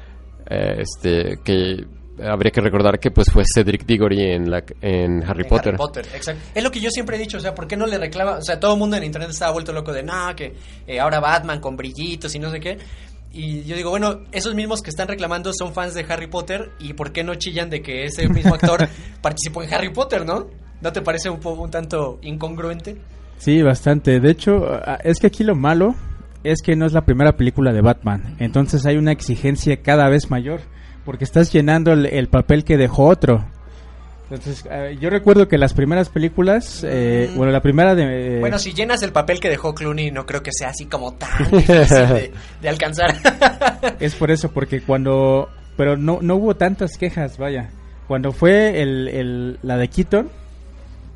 eh, este, que habría que recordar que pues fue Cedric Diggory en, la, en Harry En Potter. Harry Potter, exacto. Es lo que yo siempre he dicho, o sea, ¿por qué no le reclama? O sea, todo el mundo en internet estaba vuelto loco de, no, que eh, ahora Batman con brillitos y no sé qué. Y yo digo, bueno, esos mismos que están reclamando son fans de Harry Potter y ¿por qué no chillan de que ese mismo actor participó en Harry Potter, no? ¿No te parece un, po- un tanto incongruente? Sí, bastante. De hecho, es que aquí lo malo es que no es la primera película de Batman. Entonces hay una exigencia cada vez mayor. Porque estás llenando el, el papel que dejó otro. Entonces, ah, yo recuerdo que las primeras películas, eh, Mm. bueno, la primera de... Bueno, si llenas el papel que dejó Clooney, no creo que sea así como tan difícil de, de alcanzar. Es por eso, porque cuando... Pero no, no hubo tantas quejas, vaya. Cuando fue el, el- la de Keaton,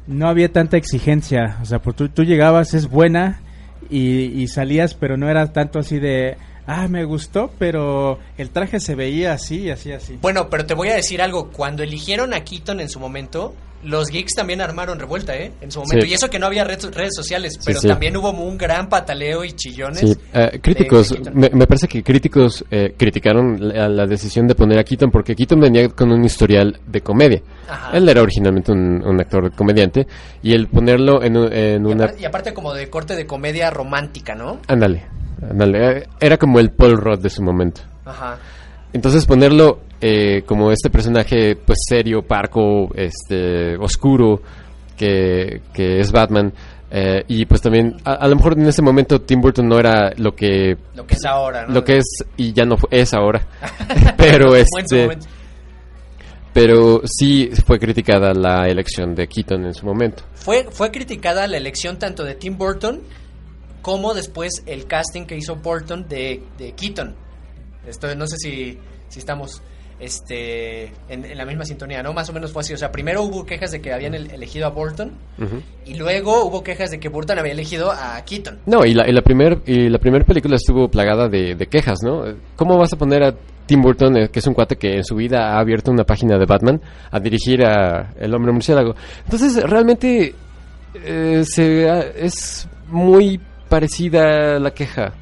no había tanta exigencia. O sea, pues tú, tú llegabas, es buena, y, y salías, pero no era tanto así de... Ah, me gustó, pero el traje se veía así, así, así. Bueno, pero te voy a decir algo. Cuando eligieron a Keaton en su momento, los geeks también armaron revuelta, ¿eh? En su momento. Sí. Y eso que no había red- redes sociales, pero sí. también hubo un gran pataleo y chillones. Sí, eh, críticos, me, me parece que críticos eh, criticaron la, la decisión de poner a Keaton porque Keaton venía con un historial de comedia. Ajá. Él era originalmente un, un actor comediante y el ponerlo en, en Y, una... y aparte como de corte de comedia romántica, ¿no? Ándale, ándale, era como el Paul Rudd de su momento. Ajá. Entonces ponerlo eh, como este personaje pues serio, parco, este, oscuro, que, que es Batman. eh, y pues también, a, a lo mejor en ese momento Tim Burton no era lo que Lo que es ahora, ¿no? lo que es y ya no es ahora. pero este, pero sí fue criticada la elección de Keaton en su momento. Fue, fue criticada la elección tanto de Tim Burton como después el casting que hizo Burton de, de Keaton. Esto no sé si, si estamos este, en, en la misma sintonía, ¿no? Más o menos fue así. O sea, primero hubo quejas de que habían el- elegido a Burton y luego hubo quejas de que Burton había elegido a Keaton. No, y la, y la primer primera película estuvo plagada de, de quejas, ¿no? ¿Cómo vas a poner a Tim Burton, eh, que es un cuate que en su vida ha abierto una página de Batman, a dirigir a El Hombre Murciélago? Entonces, realmente eh, se, es muy parecida la queja.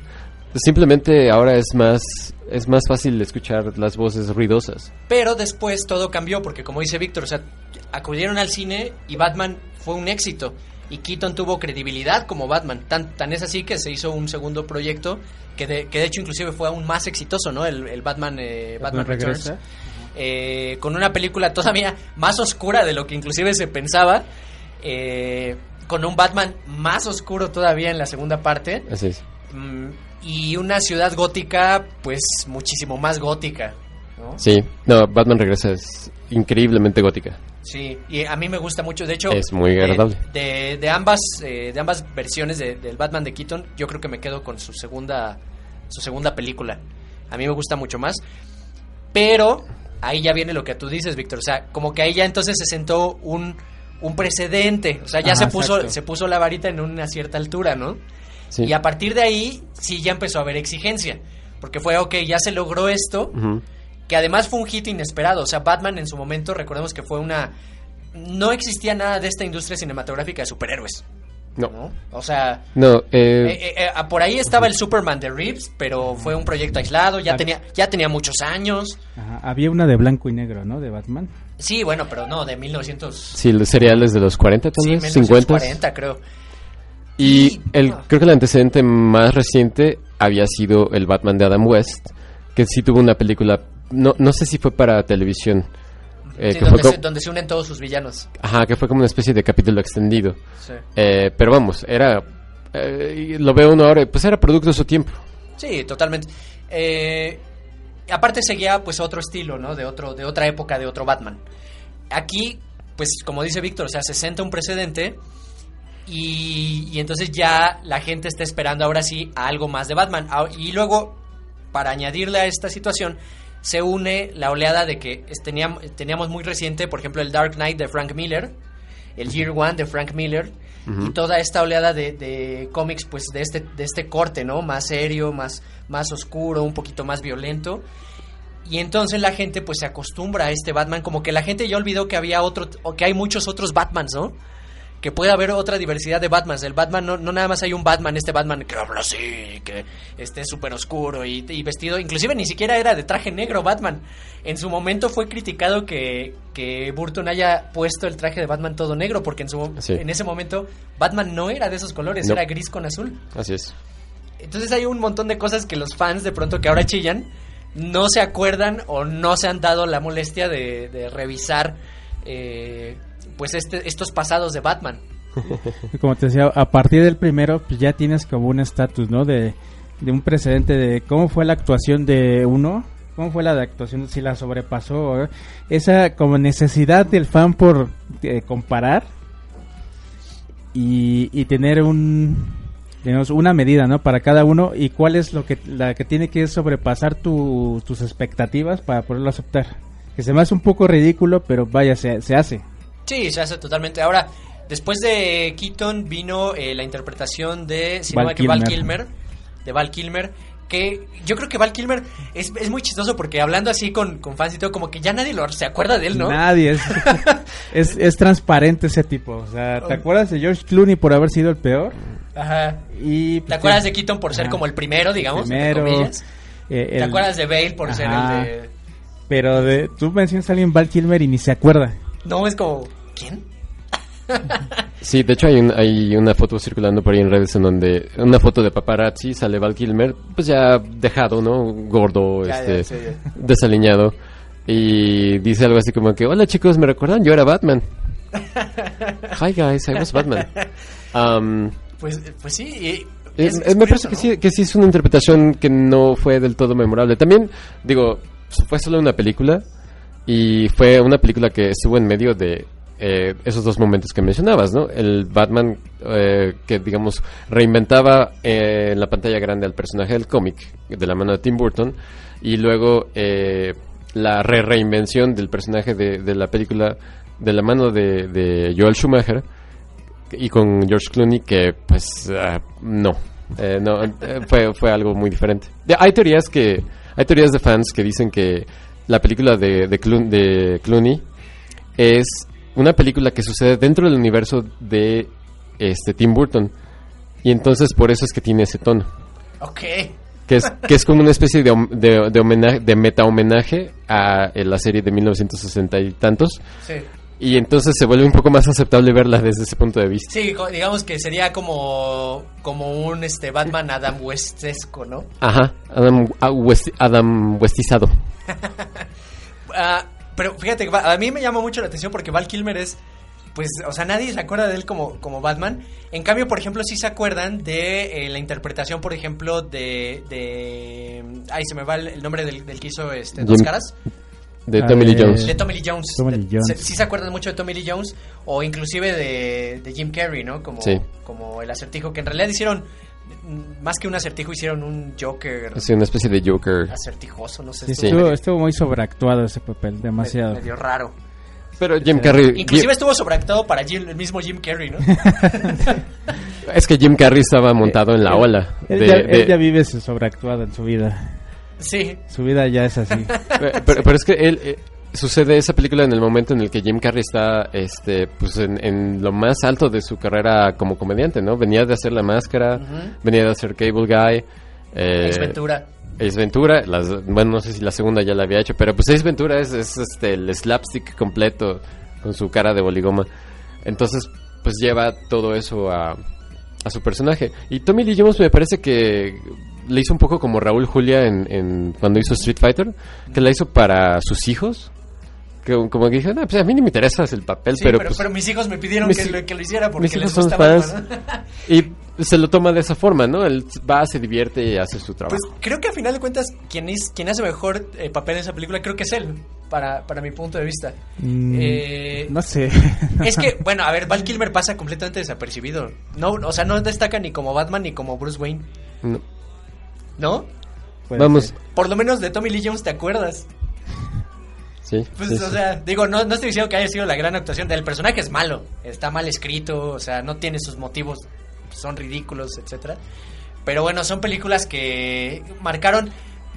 Simplemente ahora es más es más fácil escuchar las voces ruidosas. Pero después todo cambió porque como dice Víctor, o sea, acudieron al cine y Batman fue un éxito. Y Keaton tuvo credibilidad como Batman. Tan, tan es así que se hizo un segundo proyecto que de, que de hecho inclusive fue aún más exitoso, ¿no? El, el Batman, eh, Batman, Batman Returns. regresa. Eh, con una película todavía más oscura de lo que inclusive se pensaba. eh, con un Batman más oscuro todavía en la segunda parte. Así es. mm, y una ciudad gótica, pues muchísimo más gótica. ¿no? Sí, no, Batman regresa es increíblemente gótica. Sí, y a mí me gusta mucho. De hecho, Es muy de- agradable. De, de ambas, eh, de ambas versiones de- del Batman de Keaton, yo creo que me quedo con su segunda, su segunda película. A mí me gusta mucho más. Pero ahí ya viene lo que tú dices, Víctor. O sea, como que ahí ya entonces se sentó un, un precedente. O sea, ya Ajá, se puso, exacto. se puso la varita en una cierta altura, ¿no? Sí. Y a partir de ahí, sí ya empezó a haber exigencia. Porque fue, ok, ya se logró esto que además fue un hit inesperado. O sea, Batman en su momento, recordemos que fue una... No existía nada de esta industria cinematográfica de superhéroes. No, ¿no? O sea, no, eh, eh, eh, eh, por ahí estaba el Superman de Reeves, pero fue un proyecto aislado, ya tenía, ya tenía muchos años. Ajá, Había una de blanco y negro, ¿no? De Batman. Sí, bueno, pero no, de 1900... sí, los cereales de los 40 tal Sí, vez, 50. 1940 creo. Y el, creo que el antecedente más reciente había sido el Batman de Adam West, que sí tuvo una película, no, no sé si fue para televisión, eh, Sí, que, fue donde, se, donde se unen todos sus villanos. ajá, que fue como una especie de capítulo extendido. Sí. Eh, pero vamos, era, eh, lo veo uno ahora, pues era producto de su tiempo. Sí, totalmente. Eh, aparte seguía pues otro estilo, ¿no? De otro, de otra época, de otro Batman. Aquí, pues como dice Víctor, o sea, se senta un precedente y, y entonces ya la gente está esperando ahora sí a algo más de Batman. Ah, Y luego, para añadirle a esta situación, se une la oleada de que teníamos, teníamos muy reciente, por ejemplo, el Dark Knight de Frank Miller, el Year One de Frank Miller, y toda esta oleada de, de cómics, pues de este, de este corte, ¿no? Más serio, más, más oscuro, un poquito más violento. Y entonces la gente pues se acostumbra a este Batman, como que la gente ya olvidó que había otro, o que hay muchos otros Batmans, ¿no? Que puede haber otra diversidad de Batmans. El Batman no, no nada más hay un Batman, este Batman que habla así, que esté súper oscuro y, y vestido, inclusive ni siquiera era de traje negro Batman. En su momento fue criticado que, que Burton haya puesto el traje de Batman todo negro, porque en, su, Sí. en ese momento Batman no era de esos colores, No. era gris con azul. Así es. Entonces hay un montón de cosas que los fans de pronto que ahora chillan no se acuerdan o no se han dado la molestia de, de revisar eh, pues este, estos pasados de Batman. Como te decía, a partir del primero, pues ya tienes como un estatus, ¿no? De, de un precedente de cómo fue la actuación de uno, cómo fue la de actuación, si la sobrepasó, ¿eh? esa como necesidad del fan por eh, comparar y, y tener un digamos, una medida, ¿no? Para cada uno y cuál es lo que la que tiene que sobrepasar tu- tus expectativas para poderlo aceptar. Que se me hace un poco ridículo, pero vaya, se, se hace. Sí, se hace totalmente. Ahora, después de Keaton vino eh, la interpretación de si no Val me equivoco, Val Kilmer. Kilmer, de Val Kilmer, que yo creo que Val Kilmer es, es muy chistoso porque hablando así con, con fans y todo, como que ya nadie lo, se acuerda de él, ¿no? Nadie es, es, es transparente ese tipo. O sea, ¿te acuerdas de George Clooney por haber sido el peor? Ajá. Y, ¿Te acuerdas de Keaton por ser Ajá. como el primero, digamos? Primero. comillas? eh, ¿Te el- acuerdas de Bale por ser el de... Pero de, tú mencionas a alguien Val Kilmer y ni se acuerda. No, es como... ¿Quién? Sí, de hecho hay, un- hay una foto circulando por ahí en redes en donde una foto de paparazzi sale Val Kilmer, pues ya dejado, ¿no? Gordo, Ya, este, ya, sí, ya. desaliñado. Y dice algo así como que, hola chicos, ¿me recuerdan? Yo era Batman. Hi guys, I was Batman. Um, Pues, pues sí. y- eh, es- eh, es me curioso, parece que ¿no? sí, que sí es una interpretación que no fue del todo memorable. También, digo, fue solo una película y fue una película que estuvo en medio de eh, esos dos momentos que mencionabas, ¿no? El Batman eh, que, digamos, reinventaba eh, en la pantalla grande al personaje del cómic de la mano de Tim Burton y luego eh, la re reinvención del personaje de, la película de la mano de, de Joel Schumacher y con George Clooney que pues ah, no Eh, no eh, fue fue algo muy diferente hay teorías que hay teorías de fans que dicen que la película de de, de Clooney es una película que sucede dentro del universo de este Tim Burton y entonces por eso es que tiene ese tono Ok. que es, que es como una especie de, de, de homenaje, de meta homenaje a eh, la serie de 1960 y tantos Sí. y entonces se vuelve un poco más aceptable verla desde ese punto de vista Sí, digamos que sería como, como un este Batman Adam Westesco, ¿no? Ajá, Adam, ah, West- Adam Westizado. Ah, pero fíjate, que va- a mí me llama mucho la atención porque Val Kilmer es, pues, o sea, nadie se acuerda de él como, como Batman. En cambio, por ejemplo, sí se acuerdan de eh, la interpretación, por ejemplo, de, de... Ay, se me va el, el nombre del, del que hizo este, Dos Caras. De Ah, Tommy Lee de- Jones. De Tommy Lee Jones. Tommy De- Lee Jones. se- sí se acuerdan mucho de Tommy Lee Jones o inclusive de, de Jim Carrey, ¿no? Como, Sí. como el acertijo, que en realidad hicieron, más que un acertijo, hicieron un Joker Es una especie de Joker. acertijoso, no sé. Sí, estuvo muy sobreactuado ese papel, demasiado. medio raro. Pero Jim Carrey. Inclusive Jim- estuvo sobreactuado para Jim- el mismo Jim Carrey, ¿no? es que Jim Carrey estaba montado en la ola. Él, de- ya, de- él ya vive sobreactuado en su vida. Sí. Su vida ya es así. Eh, pero, pero es que él. Sucede esa película en el momento en el que Jim Carrey está este pues en, en lo más alto de su carrera como comediante, ¿no? Venía de hacer La Máscara, venía de hacer Cable Guy. Eh, Ex Ventura. Ace Ventura, las, bueno, no sé si la segunda ya la había hecho, pero pues Ace Ventura es, es, este, el slapstick completo con su cara de boligoma. Entonces, pues lleva todo eso a, a su personaje. Y Tommy Lee Jones me parece que le hizo un poco como Raúl Julia en, en cuando hizo Street Fighter, que la hizo para sus hijos. Que como que dije, no, pues a mí ni me interesa el papel, Sí, pero, pero, pues, pero mis hijos me pidieron mis que, lo, que lo hiciera porque mis les hijos son gusta fans. Batman, ¿no? y se lo toma de esa forma, ¿no? Él va, se divierte y hace su trabajo. Pues creo que a final de cuentas quien, es, quien hace mejor eh, papel en esa película creo que es él, para, para mi punto de vista. Mm, Eh, no sé. Es que, bueno, a ver, Val Kilmer pasa completamente desapercibido. No, o sea, no destaca ni como Batman ni como Bruce Wayne, No. ¿no? Puede Vamos, ser. Por lo menos de Tommy Lee Jones te acuerdas. Sí. Pues, sí, o sí. sea, digo, no, no estoy diciendo que haya sido la gran actuación del personaje, es malo, está mal escrito, o sea, no tiene sus motivos, son ridículos, etcétera. Pero bueno, son películas que marcaron.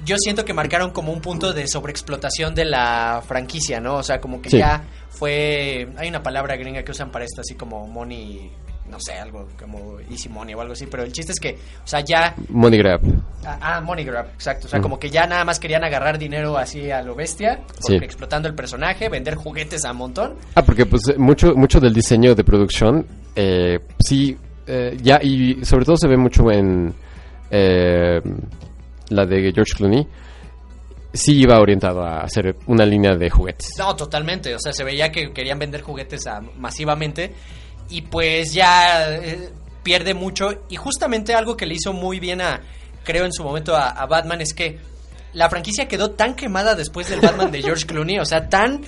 yo siento que marcaron como un punto de sobreexplotación de la franquicia, ¿no? O sea, como que Sí. ya fue... Hay una palabra gringa que usan para esto, así como money... No sé, algo como easy money o algo así, pero el chiste es que, o sea, ya... Money Grab. Ah, ah, money grab, exacto. O sea, Ujú. como que ya nada más querían agarrar dinero así a lo bestia, Sí. explotando el personaje, vender juguetes a montón. Ah, porque pues eh, mucho, mucho del diseño de producción, eh, sí, eh, ya, y sobre todo se ve mucho en eh, la de George Clooney, sí iba orientado a hacer una línea de juguetes. No, totalmente. O sea, se veía que querían vender juguetes a- masivamente. Y pues ya eh, pierde mucho. Y justamente algo que le hizo muy bien a, creo en su momento, a, Batman es que la franquicia quedó tan quemada después del Batman de George Clooney. O sea, tan.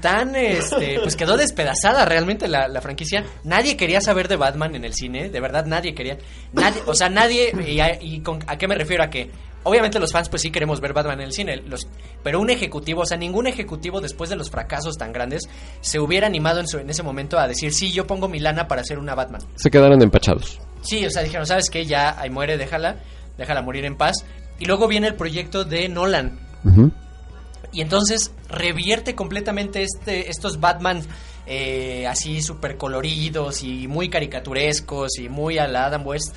Tan, este, pues quedó despedazada realmente la, la franquicia. Nadie quería saber de Batman en el cine, de verdad nadie quería. Nadie, o sea, nadie, y, a qué me refiero a que, obviamente los fans pues sí queremos ver Batman en el cine, los, pero un ejecutivo, o sea, ningún ejecutivo después de los fracasos tan grandes se hubiera animado en, su- en ese momento a decir, sí, yo pongo mi lana para hacer una Batman. Se quedaron empachados. Sí, o sea, dijeron, ¿sabes qué? Ya ahí muere, déjala, déjala morir en paz. Y luego viene el proyecto de Nolan. Y entonces revierte completamente este, estos Batman eh, así súper coloridos y muy caricaturescos y muy a la Adam West.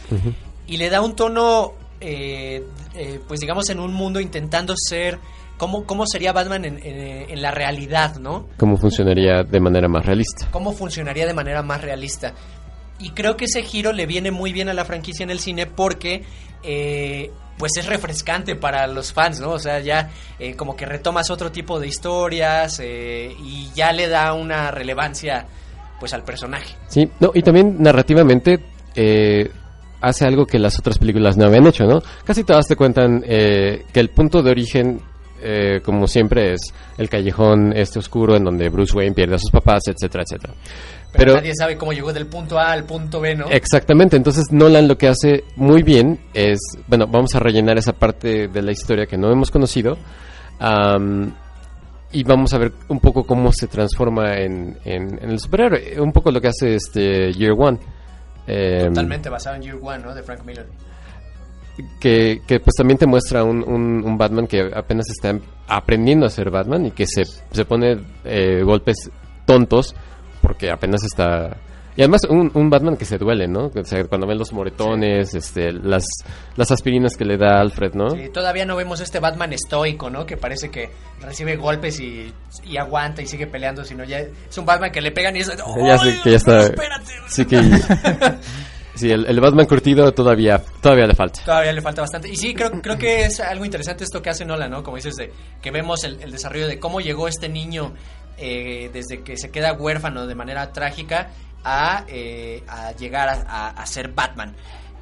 Y le da un tono, eh, eh, pues digamos, en un mundo intentando ser... ¿Cómo, cómo sería Batman en, en- en la realidad, no? ¿Cómo funcionaría de manera más realista? cómo funcionaría de manera más realista. Y creo que ese giro le viene muy bien a la franquicia en el cine porque eh, pues es refrescante para los fans, ¿no? O sea, ya eh, como que retomas otro tipo de historias eh, y ya le da una relevancia pues al personaje. Sí, no, y también narrativamente eh, hace algo que las otras películas no habían hecho, ¿no? Casi todas te cuentan eh, que el punto de origen, eh, como siempre, es el callejón este oscuro en donde Bruce Wayne pierde a sus papás, etcétera, etcétera. Pero, Pero, nadie sabe cómo llegó del punto A al punto B, ¿no? exactamente, entonces Nolan lo que hace muy bien es, bueno, vamos a rellenar esa parte de la historia que no hemos conocido. y vamos a ver un poco cómo se transforma en, en- en el superhéroe. Un poco lo que hace este Year One. Em, Totalmente basado en Year One, ¿no? De Frank Miller. que, que pues también te muestra un, un- un Batman que apenas está aprendiendo a ser Batman y que se, se pone eh, golpes tontos porque apenas está... Y además un, un Batman que se duele, ¿no? O sea, cuando ven los moretones, este, las, las aspirinas que le da Alfred, ¿no? Sí, todavía no vemos este Batman estoico, ¿no? Que parece que recibe golpes y, y aguanta y sigue peleando, sino ya es un Batman que le pegan y es... ¡Oh, Ya que ya está... espérate! Sí que... sí, el, el Batman curtido todavía, todavía le falta. Todavía le falta bastante. Y sí, creo, creo que es algo interesante esto que hace Nolan, ¿no? Como dices, de que vemos el, el desarrollo de cómo llegó este niño eh, desde que se queda huérfano de manera trágica a, eh, a llegar a, a- a ser Batman.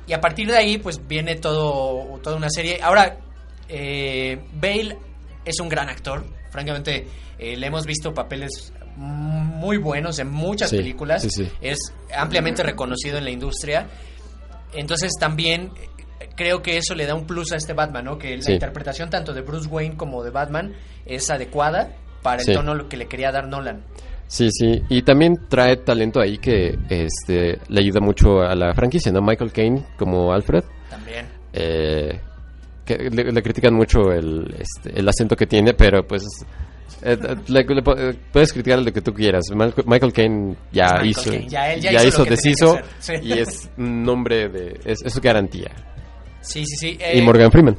Y a partir de ahí, pues viene todo, toda una serie. Ahora, eh, Bale es un gran actor. Francamente, eh, le hemos visto papeles muy buenos en muchas Sí, películas. sí, sí. Es ampliamente reconocido en la industria. Entonces también eh, creo que eso le da un plus a este Batman, ¿no? Que la interpretación tanto de Bruce Wayne como de Batman es adecuada para el tono que le quería dar Nolan. Sí, sí, y también trae talento ahí que este, le ayuda mucho a la franquicia, ¿no? Michael Caine como Alfred, También. eh, que le, le critican mucho el, este, el acento que tiene, pero pues eh, le- le eh, puedes criticar lo que tú quieras. Michael Caine ya Michael hizo, Caine, ya él ya hizo deshizo sí. y es un nombre de, es, es su garantía. Sí, sí, sí. y Morgan Freeman.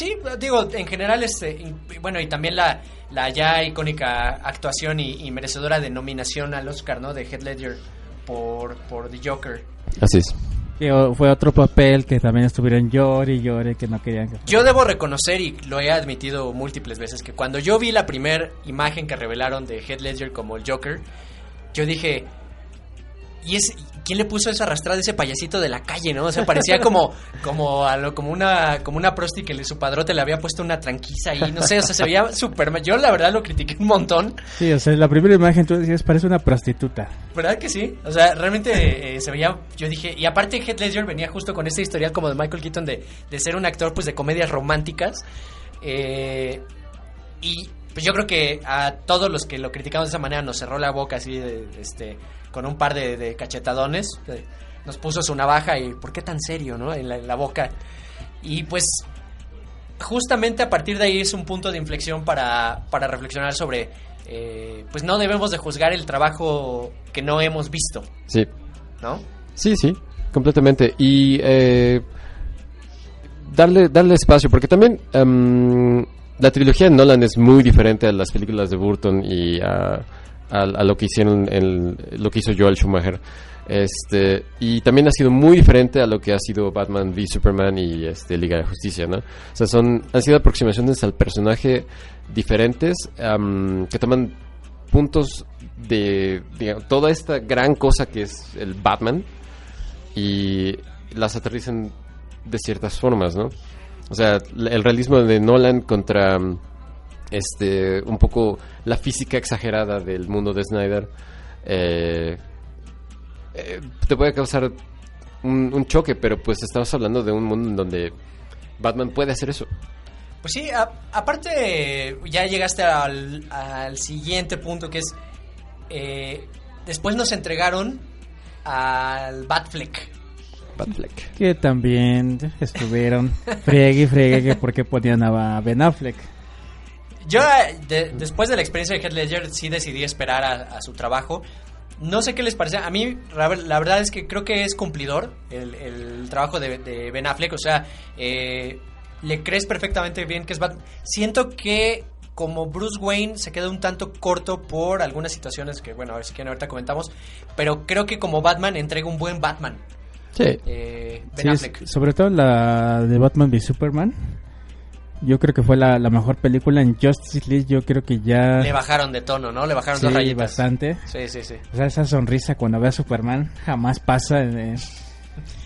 Sí, digo, en general, este, y- bueno, y también la, la ya icónica actuación y, y merecedora de nominación al Oscar, ¿no? De Heath Ledger por, por The Joker. Así es. Fue otro papel que también estuvieron llore y llore que no querían que Yo debo reconocer, y lo he admitido múltiples veces, que cuando yo vi la primera imagen que revelaron de Heath Ledger como el Joker, yo dije, ¿y es, quién le puso esa arrastrada de ese payasito de la calle, no? O sea, parecía como, como, a lo- como una, como una prosti que le, su padrote le había puesto una tranquisa ahí, no sé, o sea, se veía súper. Yo la verdad lo critiqué un montón, Sí, o sea, la primera imagen tú decías parece una prostituta. ¿verdad que sí? O sea, realmente eh, se veía, yo dije, y aparte Heath Ledger venía justo con esta historial como de Michael Keaton de, de ser un actor pues de comedias románticas. eh, y pues yo creo que a todos los que lo criticamos de esa manera nos cerró la boca así, de, de, este, con un par de, de cachetadones. nos puso su navaja y ¿por qué tan serio, no? En la, en la boca. Y pues justamente a partir de ahí es un punto de inflexión para, para reflexionar sobre, eh, pues no debemos de juzgar el trabajo que no hemos visto, Sí, ¿no? sí, sí, completamente. Y eh, darle, darle espacio, porque también em, la trilogía de Nolan es muy diferente a las películas de Burton y a, a- a lo que hicieron el- lo que hizo Joel Schumacher. Este, y también ha sido muy diferente a lo que ha sido Batman v Superman y este, Liga de Justicia, ¿no? O sea, son, han sido aproximaciones al personaje diferentes que toman puntos de toda esta gran cosa que es el Batman y las aterrizan de ciertas formas, ¿no? O sea, el realismo de Nolan contra este un poco la física exagerada del mundo de Snyder eh, eh, te puede causar un, un choque, pero pues estamos hablando de un mundo en donde Batman puede hacer eso. Pues sí, a- aparte ya llegaste al, al siguiente punto que es, eh, después nos entregaron al Batfleck. Batfleck. Que también estuvieron friegue y friegue que porque ponían a Ben Affleck. Yo, de- después de la experiencia de Heath Ledger, sí decidí esperar a, a su trabajo. No sé qué les parece. A mí, la, ver- la verdad es que creo que es cumplidor el, el trabajo de, de Ben Affleck. O sea, eh, le crees perfectamente bien que es Batman. Siento que como Bruce Wayne se queda un tanto corto por algunas situaciones que, bueno, a ver si quieren ahorita comentamos. Pero creo que como Batman entrega un buen Batman. Sí. eh, Ben Sí, Affleck. sobre todo la de Batman v Superman. Yo creo que fue la, la mejor película en Justice League. Yo creo que ya. Le bajaron de tono, ¿no? Le bajaron Sí, dos rayitas. bastante. Sí, sí, sí. O sea, esa sonrisa cuando ve a Superman jamás pasa. eh,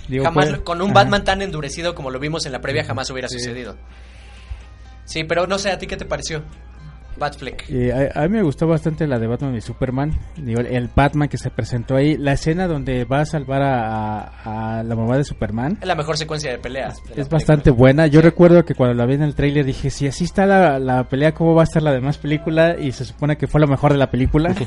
digo, jamás con un Ajá. Batman tan endurecido como lo vimos en la previa jamás hubiera sucedido. Sí, pero no sé, ¿a ti qué te pareció? Batfleck. Eh, a, a mí me gustó bastante la de Batman y Superman. Digo, el, Batman que se presentó ahí. La escena donde va a salvar a, a- a la mamá de Superman. Es la mejor secuencia de peleas. de Es bastante buena. Yo recuerdo que cuando la vi en el trailer dije, si así está la, la pelea, ¿cómo va a estar la demás película? Y se supone que fue lo mejor de la película.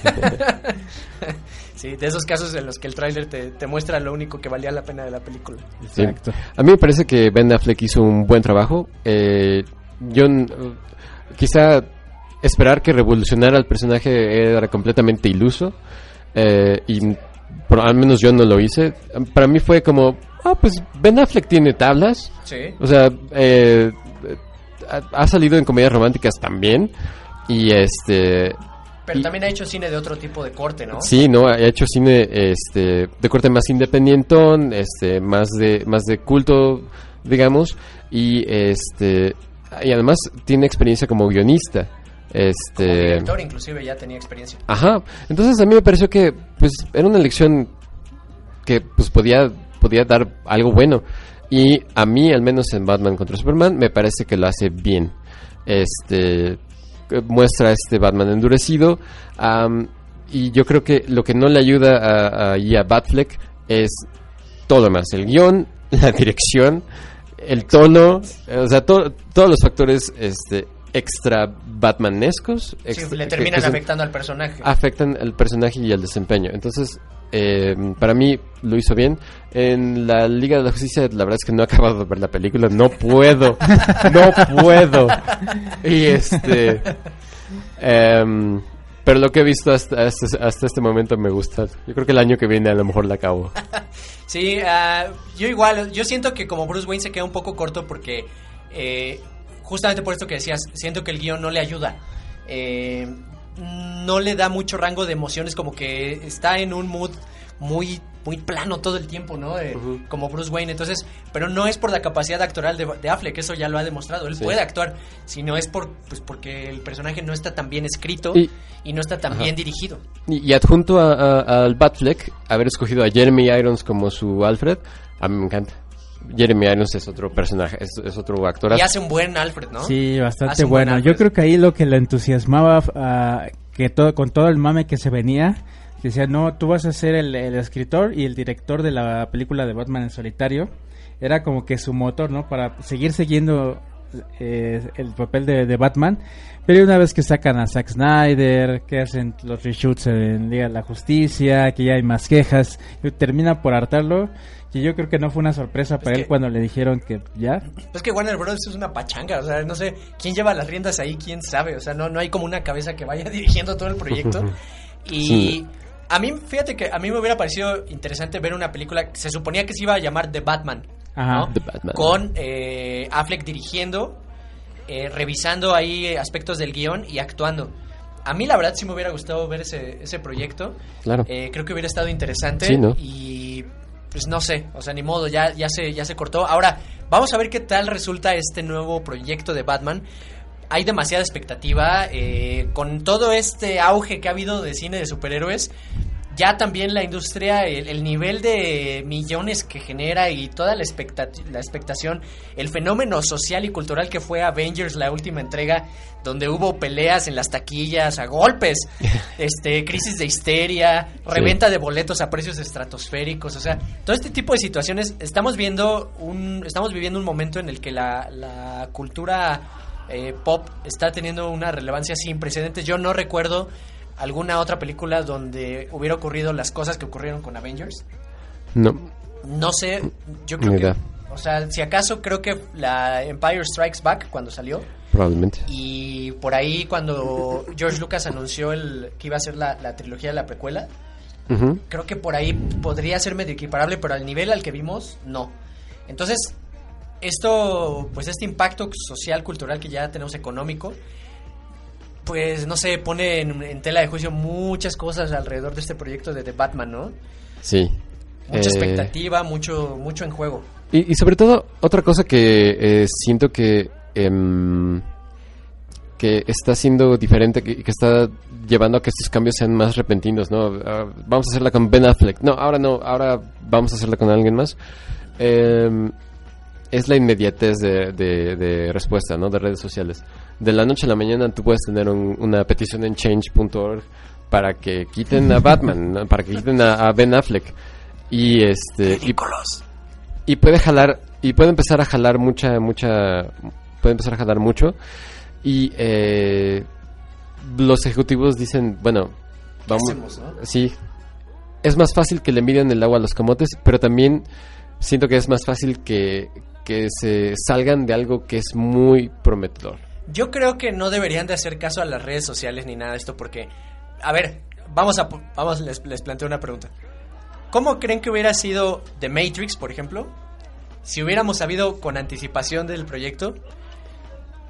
Sí, de esos casos en los que el tráiler te, te muestra lo único que valía la pena de la película. Sí. Exacto. A mí me parece que Ben Affleck hizo un buen trabajo. Eh, yo quizá esperar que revolucionara el personaje era completamente iluso. eh, y al menos yo no lo hice. Para mí fue como, ah, pues Ben Affleck tiene tablas. Sí. O sea, eh, ha, ha salido en comedias románticas también. Y este, Pero Y- también ha hecho cine de otro tipo de corte, ¿no? Sí, no, ha hecho cine este de corte más independientón, este más de más de culto, digamos, y este y además tiene experiencia como guionista. Como Este, director inclusive ya tenía experiencia. ajá. Entonces a mí me pareció que pues era una elección que pues podía podía dar algo bueno y a mí al menos en Batman contra Superman me parece que lo hace bien. Este que muestra este Batman endurecido y yo creo que lo que no le ayuda a, a, Batfleck es todo lo demás, el guion, la dirección, el tono, eh, o sea, to- todos los factores este extra batmanescos Sí, le terminan que son- afectando al personaje. afectan al personaje y al desempeño. Entonces, eh, para mí lo hizo bien. En la Liga de la Justicia, la verdad es que no he acabado de ver la película. No puedo. no puedo. Y este. em, pero lo que he visto hasta, hasta, hasta este momento me gusta. Yo creo que el año que viene a lo mejor la acabo. Sí, ah, yo igual, yo siento que como Bruce Wayne se queda un poco corto porque eh, justamente por esto que decías, siento que el guion no le ayuda. Eh, no le da mucho rango de emociones, como que está en un mood muy muy plano todo el tiempo, ¿no? Eh, Como Bruce Wayne, entonces, pero no es por la capacidad actoral de, de Affleck, eso ya lo ha demostrado, él Sí. puede actuar, sino es por pues porque el personaje no está tan bien escrito y, Y- no está tan Ajá. bien dirigido. Y, y adjunto a- a- al Batfleck, haber escogido a Jeremy Irons como su Alfred, a mí me encanta. Jeremy Irons es otro personaje, es, es otro actor. Y hace un buen Alfred, ¿no? Sí, bastante buen bueno. Yo creo que ahí lo que le entusiasmaba, ah, que todo, con todo el mame que se venía, decía, no, tú vas a ser el, el escritor y el director de la película de Batman en solitario. Era como que su motor, ¿no? Para seguir siguiendo eh, el papel de, de Batman. Pero una vez que sacan a Zack Snyder, que hacen los reshoots en Liga de la Justicia, que ya hay más quejas, y termina por hartarlo. Y yo creo que no fue una sorpresa para que- él cuando le dijeron que ya. Es que Warner Bros. es una pachanga, o sea, no sé quién lleva las riendas ahí, quién sabe, o sea, no, no hay como una cabeza que vaya dirigiendo todo el proyecto. Y Sí. a mí, fíjate que a mí me hubiera parecido interesante ver una película que se suponía que se iba a llamar The Batman, Ajá. ¿no? Con eh, Affleck dirigiendo, eh, revisando ahí aspectos del guion y actuando. A mí la verdad sí me hubiera gustado ver ese, ese proyecto. Claro. Eh, creo que hubiera estado interesante. Sí, ¿no? Y pues no sé, o sea, ni modo, ya, ya, se, ya se cortó. Ahora, vamos a ver qué tal resulta este nuevo proyecto de Batman. Hay demasiada expectativa. eh, con todo este auge que ha habido de cine de superhéroes, ya también la industria, el, el nivel de millones que genera y toda la, la expectación, el fenómeno social y cultural que fue Avengers, la última entrega, donde hubo peleas en las taquillas, a golpes, este, crisis de histeria, reventa de boletos a precios estratosféricos, o sea, todo este tipo de situaciones, estamos viendo un, estamos viviendo un momento en el que la, la cultura eh, pop está teniendo una relevancia sin precedentes. Yo no recuerdo alguna otra película donde hubiera ocurrido las cosas que ocurrieron con Avengers. No. No sé, yo creo que... O sea, si acaso creo que la Empire Strikes Back cuando salió Probablemente. y por ahí cuando George Lucas anunció el que iba a ser la, la trilogía de la precuela, creo que por ahí podría ser medio equiparable, pero al nivel al que vimos, no. Entonces, esto, pues este impacto social, cultural que ya tenemos económico, pues no sé, pone en, en tela de juicio muchas cosas alrededor de este proyecto de Batman, ¿no? Sí. Mucha Eh, expectativa, mucho, mucho en juego. Y, y sobre todo, otra cosa que eh, siento que, em, que está siendo diferente, que, que está llevando a que estos cambios sean más repentinos, ¿no? Ah, vamos a hacerla con Ben Affleck. No, ahora no, ahora vamos a hacerla con alguien más. Em, es la inmediatez de, de- de respuesta, ¿no? De redes sociales. De la noche a la mañana tú puedes tener un- una petición en change.org para que quiten a Batman, para que quiten a, a Ben Affleck. Y este... y- y puede jalar y puede empezar a jalar mucha mucha puede empezar a jalar mucho y eh, los ejecutivos dicen bueno vamos hacemos, no? sí es más fácil que le midan el agua a los camotes pero también siento que es más fácil que que se salgan de algo que es muy prometedor Yo creo que no deberían de hacer caso a las redes sociales ni nada de esto porque, a ver, vamos a, vamos, les, les planteo una pregunta. ¿Cómo creen que hubiera sido The Matrix, por ejemplo, si hubiéramos sabido con anticipación del proyecto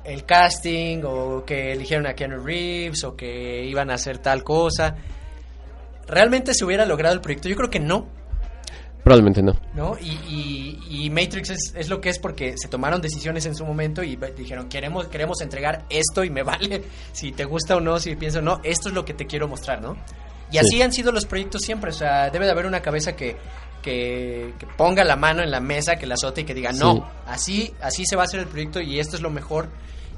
el casting o que eligieron a Keanu Reeves o que iban a hacer tal cosa? ¿Realmente se hubiera logrado el proyecto? Yo creo que no. Probablemente no ¿no? Y, y- y Matrix es, es lo que es porque se tomaron decisiones en su momento y dijeron, queremos, queremos entregar esto y me vale si te gusta o no, si pienso no, esto es lo que te quiero mostrar, ¿no? Y así Sí. han sido los proyectos siempre, o sea, debe de haber una cabeza que, que, que ponga la mano en la mesa, que la azote y que diga, Sí. no, así, así se va a hacer el proyecto y esto es lo mejor.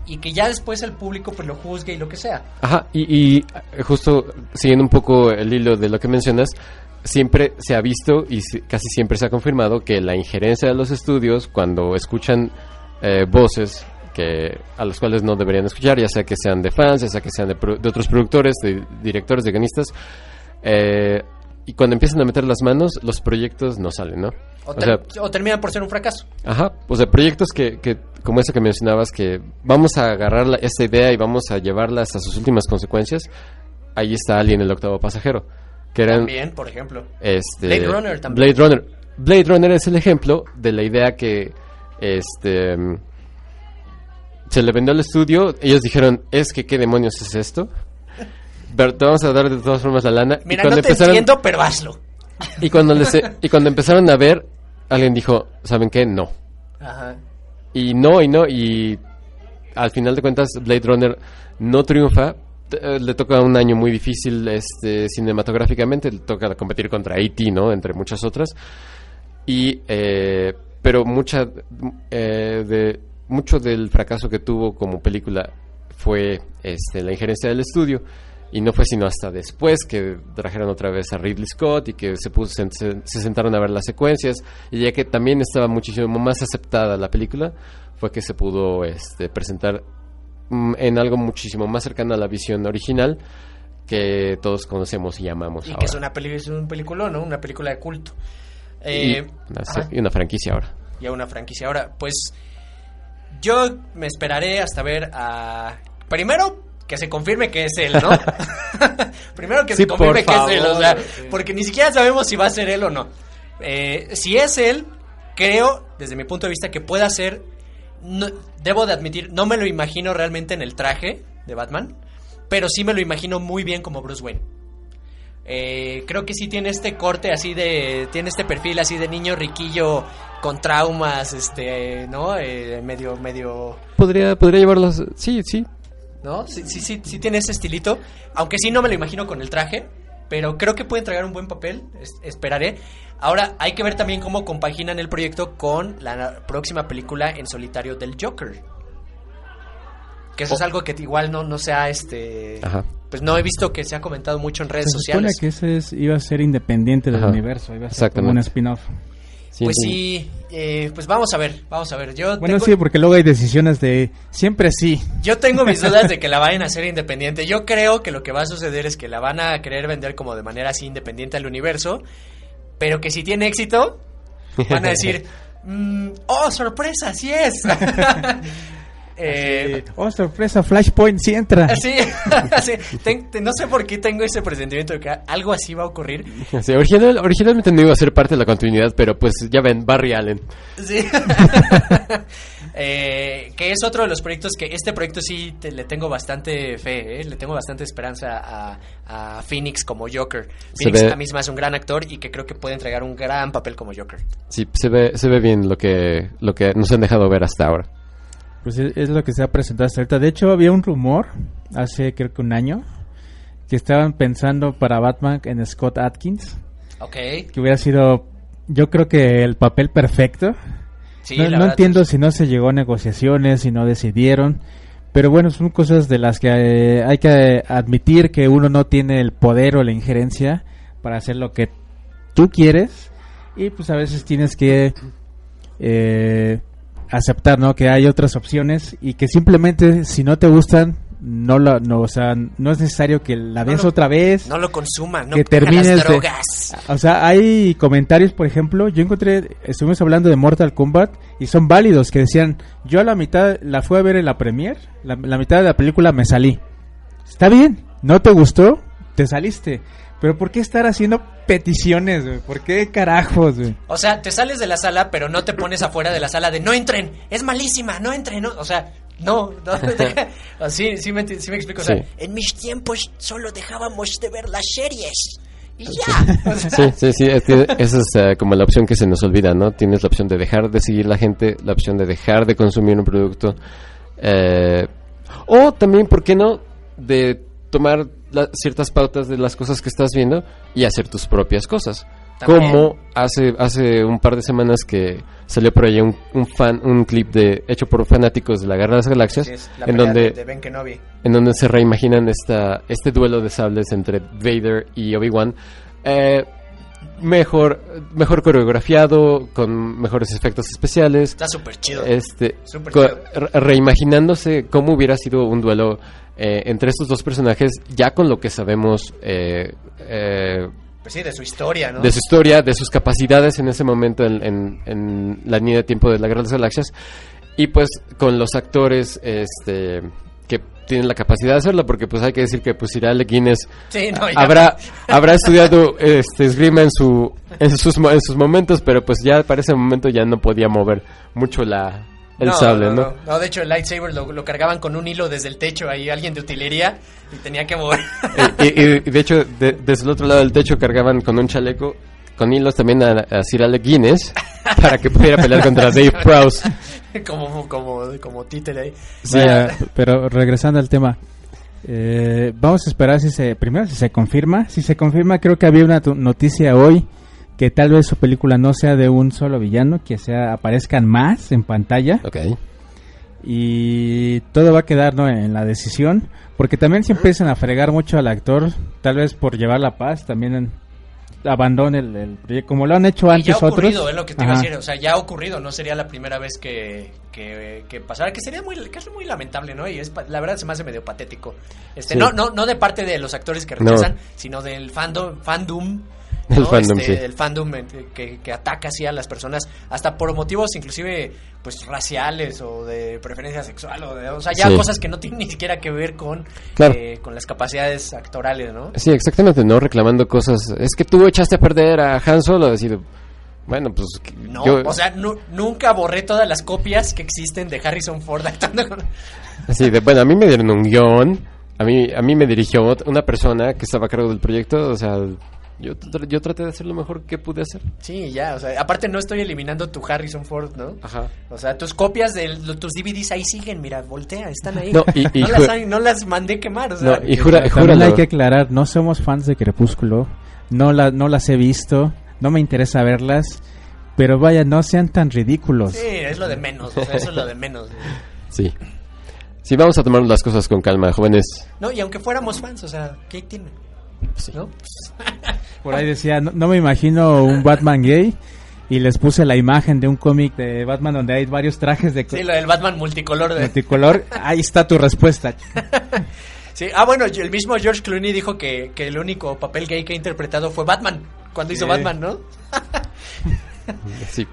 Y que ya después el público pues lo juzgue y lo que sea. Ajá, y, y, eh, justo siguiendo un poco el hilo de lo que mencionas, siempre se ha visto y si- casi siempre se ha confirmado que la injerencia de los estudios cuando escuchan eh, voces que a los cuales no deberían escuchar, ya sea que sean de fans, ya sea que sean de, pro- de otros productores, de directores, de guionistas, eh, y cuando empiezan a meter las manos, los proyectos no salen, ¿no? O, O ter- sea, o termina por ser un fracaso. Ajá, o sea, proyectos que, que como ese que mencionabas, que vamos a agarrar la- esta idea y vamos a llevarla hasta sus últimas consecuencias. Ahí está Alien, el octavo pasajero. Que eran, También, por ejemplo. este, Blade Runner también. Blade Runner. Blade Runner es el ejemplo de la idea que este se le vendió al estudio. Ellos dijeron, es que qué demonios es esto. Pero te vamos a dar de todas formas la lana. Mira, y cuando no te empezaron, entiendo, pero hazlo. y cuando les- y cuando empezaron a ver, alguien dijo, ¿saben qué? No. Ajá. Y no, y no, y al final de cuentas Blade Runner no triunfa. Eh, Le toca un año muy difícil este, cinematográficamente, le toca competir contra E.T., ¿no? Entre muchas otras. Y, eh, pero mucha, eh, de, mucho del fracaso que tuvo como película fue este, la injerencia del estudio. Y no fue sino hasta después que trajeron otra vez a Ridley Scott y que se, puso, se, se- se sentaron a ver las secuencias. Y ya que también estaba muchísimo más aceptada la película, fue que se pudo este, presentar en algo muchísimo más cercano a la visión original que todos conocemos y amamos Y ahora. que es una peli es un peliculón, ¿no? Una película de culto. y, Eh, una, y una franquicia ahora. y una franquicia. Ahora, pues yo me esperaré hasta ver a... Primero, que se confirme que es él, ¿no? Primero que Sí, se confirme que es él, o sea, sí. porque ni siquiera sabemos si va a ser él o no. Eh, si es él, creo, desde mi punto de vista, que pueda ser... no- debo de admitir, no me lo imagino realmente en el traje de Batman, pero sí me lo imagino muy bien como Bruce Wayne. Eh, creo que sí tiene este corte así de. Tiene este perfil así de niño riquillo con traumas, este, ¿no? Eh, medio, medio. Podría, podría llevarlos. Sí, sí. ¿No? Sí, sí, sí, sí tiene ese estilito. Aunque sí no me lo imagino con el traje. Pero creo que puede entregar un buen papel. es- esperaré. Ahora, hay que ver también cómo compaginan el proyecto con la próxima película en solitario del Joker. Que eso es algo que igual no, no se ha, este... Ajá. Pues no he visto que se ha comentado mucho en redes Se supone sociales. que ese es- iba a ser independiente del Ajá. universo, iba a ser como un spin-off. Sí pues sí, eh, pues vamos a ver, vamos a ver. Yo Bueno, tengo, sí, porque luego hay decisiones de siempre sí. yo tengo mis dudas de que la vayan a hacer independiente. Yo creo que lo que va a suceder es que la van a querer vender como de manera así independiente al universo, pero que si tiene éxito, van a decir, mm, oh, sorpresa, sí es. Eh, oh, sorpresa, Flashpoint sí entra. Sí, sí, ten- no sé por qué tengo ese presentimiento de que algo así va a ocurrir. Sí, original- originalmente no iba a ser parte de la continuidad, pero pues ya ven, Barry Allen. Sí. Eh, que es otro de los proyectos que este proyecto sí te- le tengo bastante fe, ¿eh? le tengo bastante esperanza a, a Phoenix como Joker. Phoenix ve- a mí hace un gran actor y que creo que puede entregar un gran papel como Joker. Sí, se ve, se ve bien lo que, lo que nos han dejado ver hasta ahora. Pues es, es lo que se ha presentado hasta ahorita. De hecho, había un rumor hace creo que un año que estaban pensando para Batman en Scott Atkins, Ok. que hubiera sido, yo creo que el papel perfecto. Sí, no no entiendo es- si no se llegó a negociaciones, si no decidieron. Pero bueno, son cosas de las que eh, hay que admitir que uno no tiene el poder o la injerencia para hacer lo que tú quieres. Y pues a veces tienes que eh, aceptar, ¿no? Que hay otras opciones y que simplemente si no te gustan, no lo, no, o sea, no es necesario que la No veas lo- otra vez. No lo consuma, no que termines las de- drogas. O sea, hay comentarios, por ejemplo, yo encontré, estuvimos hablando de Mortal Kombat y son válidos que decían, yo a la mitad la fui a ver en la premier, la, la mitad de la película me salí. Está bien, no te gustó, te saliste. Pero ¿por qué estar haciendo peticiones, güey? ¿Por qué carajos, güey? O sea, te sales de la sala, pero no te pones afuera de la sala de no entren, es malísima, no entren. no". O sea, no, no sí, sí, me, sí me explico. O sea, Sí. en mis tiempos solo dejábamos de ver las series. Y ya. O sea, Sí, sí, sí, es que esa es eh, como la opción que se nos olvida, ¿no? Tienes la opción de dejar de seguir la gente, la opción de dejar de consumir un producto, eh, o también, ¿por qué no?, de tomar la- ciertas pautas de las cosas que estás viendo y hacer tus propias cosas. También. Como hace, hace un par de semanas que salió por ahí un, un fan, un clip de hecho por fanáticos de la Guerra de las Galaxias, sí, es la en donde de, Ben en donde se reimaginan esta, este duelo de sables entre Vader y Obi-Wan. Eh, mejor, mejor coreografiado, con mejores efectos especiales. Está súper chido. Este, chido. re- reimaginándose cómo hubiera sido un duelo eh, entre estos dos personajes, ya con lo que sabemos eh, eh, Pues sí, de su historia, ¿no? de su historia, de sus capacidades en ese momento en, en- en la línea de tiempo de las Galaxias y pues con los actores este que tienen la capacidad de hacerlo porque pues hay que decir que pues Irale Guinness Sí, no, ya. habrá habrá estudiado este esgrima en su en sus en sus momentos pero pues ya para ese momento ya no podía mover mucho la el No, sable no, no, no. No, de hecho, el lightsaber lo, lo cargaban con un hilo desde el techo ahí, alguien de utilería, y tenía que mover. y, y- y de hecho de- desde el otro lado del techo cargaban con un chaleco con hilos también a, a Sir Alec Guinness para que pudiera pelear contra Dave Prowse como, como, como títere ahí. Vaya, pero regresando al tema, eh, vamos a esperar si se, primero si se confirma, si se confirma creo que había una tu- noticia hoy que tal vez su película no sea de un solo villano, que sea aparezcan más en pantalla Ok. y todo va a quedar ¿no? en la decisión, porque también si empiezan a fregar mucho al actor, tal vez por llevar la paz, también en- abandone el, el proyecto, como lo han hecho Y antes ya ha ocurrido, otros. es lo que te iba a decir. O sea, ya ha ocurrido, no sería la primera vez que, que, que pasara, que sería muy, que es muy lamentable, ¿no? Y es, pa- la verdad se me hace medio patético. Este, Sí. no, no, no de parte de los actores que No. rechazan, sino del fandom, fandom. El ¿no? fandom, Este, sí. El fandom que, que ataca así a las personas, hasta por motivos inclusive pues raciales o de preferencia sexual, o, de, o sea, ya Sí. cosas que no tienen ni siquiera que ver con, Claro. eh, con las capacidades actorales, ¿no? Sí, exactamente, ¿no? Reclamando cosas. Es que tú echaste a perder a Han Solo, decir, bueno, pues No, yo... o sea, nu- nunca borré todas las copias que existen de Harrison Ford actuando con... Así de, bueno, a mí me dieron un guion, a mí, a mí me dirigió una persona que estaba a cargo del proyecto, o sea, yo, tr- yo traté de hacer lo mejor que pude hacer. Sí, ya, o sea, aparte no estoy eliminando tu Harrison Ford, ¿no? Ajá. O sea, tus copias de lo- tus DVDs ahí siguen, mira, voltea, están ahí. No, y- y no, las, hay- no las mandé quemar, o sea, No, y jura, También júralo. hay que aclarar, no somos fans de Crepúsculo, no, la, no las he visto, no me interesa verlas, pero vaya, no sean tan ridículos. sí, es lo de menos, o sea, eso es lo de menos. Sí. Sí, vamos a tomar las cosas con calma, jóvenes. No, y aunque fuéramos fans, o sea, ¿qué tiene? ¿No? Por ahí decía, no, no me imagino un Batman gay y les puse la imagen de un cómic de Batman donde hay varios trajes de Sí, lo del Batman multicolor de... multicolor. Ahí está tu respuesta. Sí, ah, bueno, el mismo George Clooney dijo que, que el único papel gay que ha interpretado fue Batman, cuando hizo. Batman, ¿no? Sí.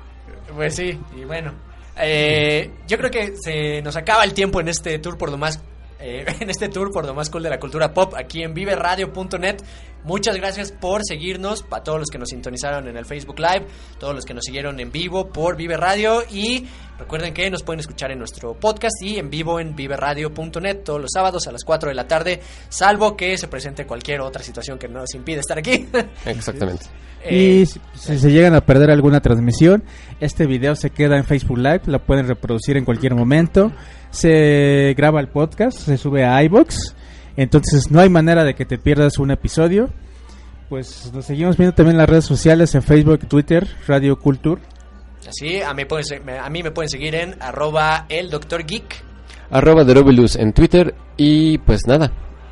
Pues sí, y bueno. eh, yo creo que se nos acaba el tiempo en este tour por lo más. Eh, en este tour por lo más cool de la cultura pop aquí en viveradio.net. Muchas gracias por seguirnos, a todos los que nos sintonizaron en el Facebook Live, todos los que nos siguieron en vivo por Vive Radio y recuerden que nos pueden escuchar en nuestro podcast y en vivo en viveradio.net todos los sábados a las 4 de la tarde, salvo que se presente cualquier otra situación que nos impide estar aquí. Exactamente. Eh, Y si, si se llegan a perder alguna transmisión, este video se queda en Facebook Live, lo pueden reproducir en cualquier momento. Se graba el podcast, se sube a iBox, entonces no hay manera de que te pierdas un episodio. Pues nos seguimos viendo también en las redes sociales, en Facebook, Twitter, Radio Culture. Así, a mí, pueden a mí me pueden seguir en arroba el doctor geek. Arroba Derobilus en Twitter y pues nada,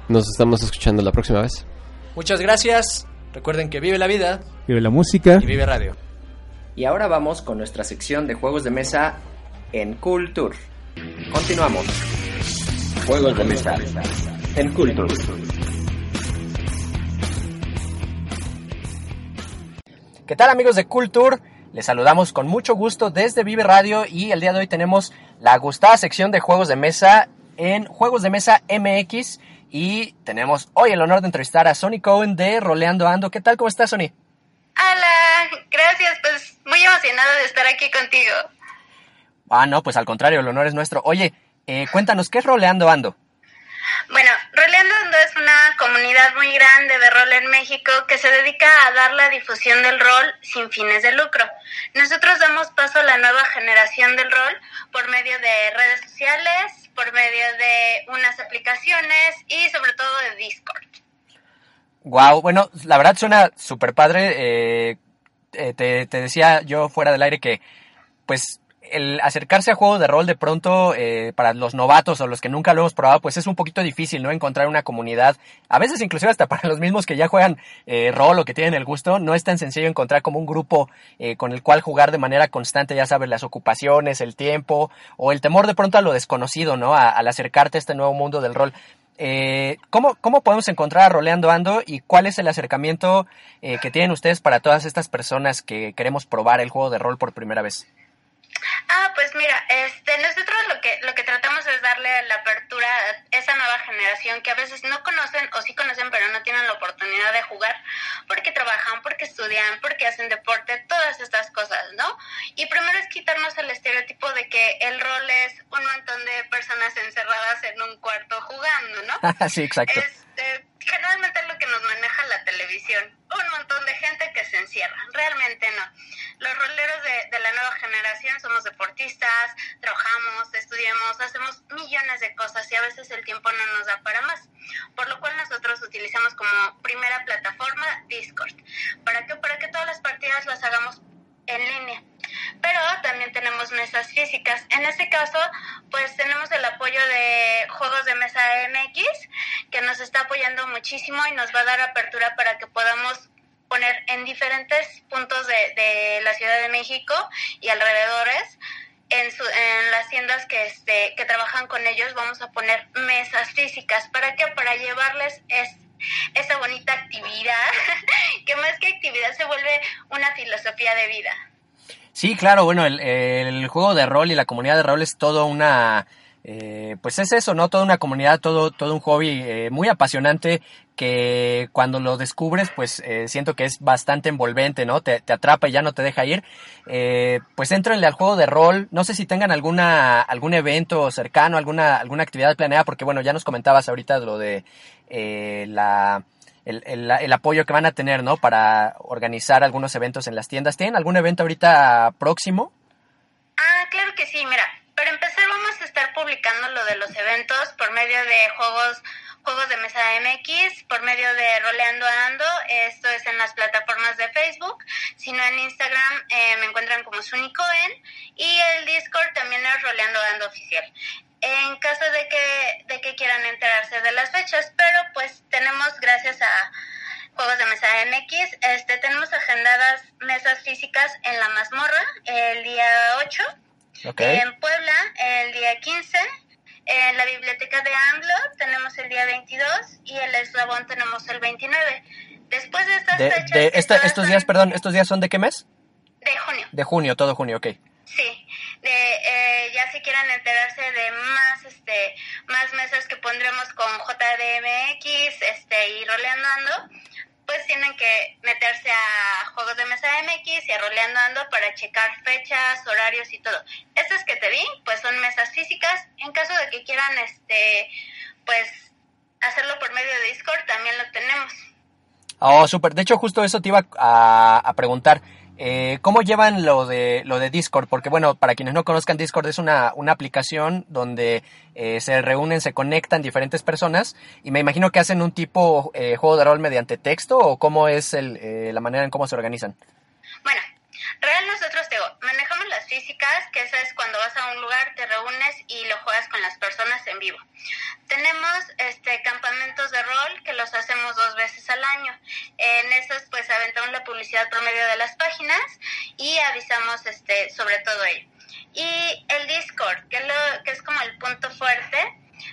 nos estamos escuchando la próxima vez. Muchas gracias. Recuerden que vive la vida Vive la música. y vive radio. Y ahora vamos con nuestra sección de juegos de mesa en Culture. Continuamos. Juegos de mesa en Culture. ¿Qué tal amigos de Culture? Les saludamos con mucho gusto desde Vive Radio y el día de hoy tenemos la gustada sección de juegos de mesa en Juegos de Mesa MX y tenemos hoy el honor de entrevistar a Sony Cohen de Roleando Ando. ¿Qué tal? ¿Cómo estás, Sony? Hola, gracias, pues muy emocionada de estar aquí contigo. Ah, no, pues al contrario, el honor es nuestro. Oye, eh, cuéntanos, ¿qué es Roleando Ando? Bueno, Roleando Ando es una comunidad muy grande de rol en México que se dedica a dar la difusión del rol sin fines de lucro. Nosotros damos paso a la nueva generación del rol por medio de redes sociales, por medio de unas aplicaciones y sobre todo de Discord. Wow, bueno, la verdad suena súper padre. eh, eh, te, te decía yo fuera del aire que, pues, el acercarse a juegos de rol de pronto eh, para los novatos o los que nunca lo hemos probado, pues es un poquito difícil, ¿no? Encontrar una comunidad, a veces inclusive hasta para los mismos que ya juegan eh, rol o que tienen el gusto, no es tan sencillo encontrar como un grupo eh, con el cual jugar de manera constante, ya sabes, las ocupaciones, el tiempo o el temor de pronto a lo desconocido, ¿no? Al acercarte a este nuevo mundo del rol. Eh, ¿cómo, ¿Cómo podemos encontrar a Roleando Ando y cuál es el acercamiento eh, que tienen ustedes para todas estas personas que queremos probar el juego de rol por primera vez? Ah, pues mira, este, nosotros lo que lo que tratamos es darle la apertura a esa nueva generación que a veces no conocen o sí conocen pero no tienen la oportunidad de jugar porque trabajan, porque estudian, porque hacen deporte, todas estas cosas, ¿no? Y primero es quitarnos el estereotipo de que el rol es un montón de personas encerradas en un cuarto jugando, ¿no? sí, exacto. Este, generalmente lo que nos maneja la televisión. Un montón de gente que se encierra. Realmente no. Los roleros de, de la nueva generación somos deportistas, trabajamos, estudiamos, hacemos millones de cosas y a veces el tiempo no nos da para más. Por lo cual nosotros utilizamos como primera plataforma Discord. ¿Para qué? Para que todas las partidas las hagamos en línea. Pero también tenemos mesas físicas. En este caso, pues tenemos el apoyo de Juegos de Mesa MX, que nos está apoyando muchísimo y nos va a dar apertura para que podamos poner en diferentes puntos de, la Ciudad de México y alrededores en, su, en las tiendas que, este, que trabajan con ellos vamos a poner mesas físicas. ¿Para qué? Para llevarles es, esa bonita actividad, que más que actividad se vuelve una filosofía de vida. Sí, claro, bueno, el, el juego de rol y la comunidad de rol es todo una... Eh, pues es eso, ¿no? Toda una comunidad, todo, todo un hobby eh, muy apasionante que cuando lo descubres, pues eh, siento que es bastante envolvente, ¿no? Te, te, atrapa y ya no te deja ir. Eh, pues entrenle al juego de rol. No sé si tengan alguna, algún evento cercano, alguna, alguna actividad planeada, porque bueno, ya nos comentabas ahorita lo de eh, la, el, el, el, apoyo que van a tener, ¿no? Para organizar algunos eventos en las tiendas. ¿Tienen algún evento ahorita próximo? Ah, claro que sí, mira. Para empezar vamos a estar publicando lo de los eventos por medio de juegos juegos de mesa MX por medio de Roleando Ando. Esto es en las plataformas de Facebook. Si no en Instagram eh, me encuentran como Sunicoen. Y el Discord también es Roleando Ando Oficial. En caso de que, de que quieran enterarse de las fechas, pero pues tenemos gracias a Juegos de Mesa MX, este, tenemos agendadas mesas físicas en la mazmorra el día 8, okay. en Puebla el día 15, en la biblioteca de AMLO tenemos el día 22 y el eslabón tenemos el 29. Después de estas de, fechas... De esta, estos días, perdón, ¿estos días son de qué mes? De junio. De junio, todo junio, ok. Sí, de, eh, ya si quieren enterarse de más este más mesas que pondremos con JDMX este, y Roleando Ando, pues tienen que meterse a Juegos de Mesa MX y a Roleando Ando para checar fechas, horarios y todo. Estas que te di, pues son mesas físicas. En caso de que quieran, este, pues, hacerlo por medio de Discord, también lo tenemos. Oh, súper. De hecho, justo eso te iba a, a preguntar. Eh, ¿Cómo llevan lo de, lo de Discord? Porque bueno, para quienes no conozcan, Discord es una, una aplicación donde eh, se reúnen, se conectan diferentes personas y me imagino que hacen un tipo eh, juego de rol mediante texto o cómo es el, eh, la manera en cómo se organizan. Bueno, real nosotros te manejamos las físicas, que eso es cuando vas a un lugar, te reúnes y lo juegas con las personas en vivo. Tenemos este campamentos de rol que los hacemos dos veces al año. En esos pues aventamos la publicidad por medio de las páginas y avisamos este sobre todo ello. Y el Discord, que, lo, que es como el punto fuerte,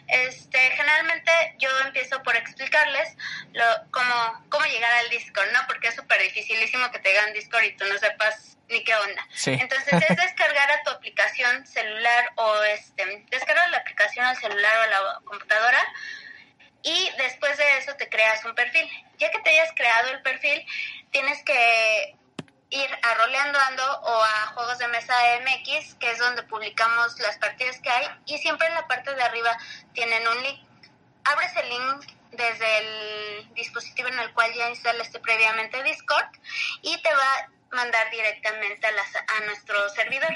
este, generalmente yo empiezo por explicarles lo, cómo, cómo llegar al Discord, ¿no? Porque es súper dificilísimo que te digan Discord y tú no sepas ni qué onda. Sí. Entonces es descargar a tu aplicación celular o este, descargar la aplicación al celular o a la computadora y después de eso te creas un perfil. Ya que te hayas creado el perfil, tienes que ir a Roleando Ando o a Juegos de Mesa MX, que es donde publicamos las partidas que hay, y siempre en la parte de arriba tienen un link. Abres el link desde el dispositivo en el cual ya instalaste previamente Discord y te va mandar directamente a, las, a nuestro servidor.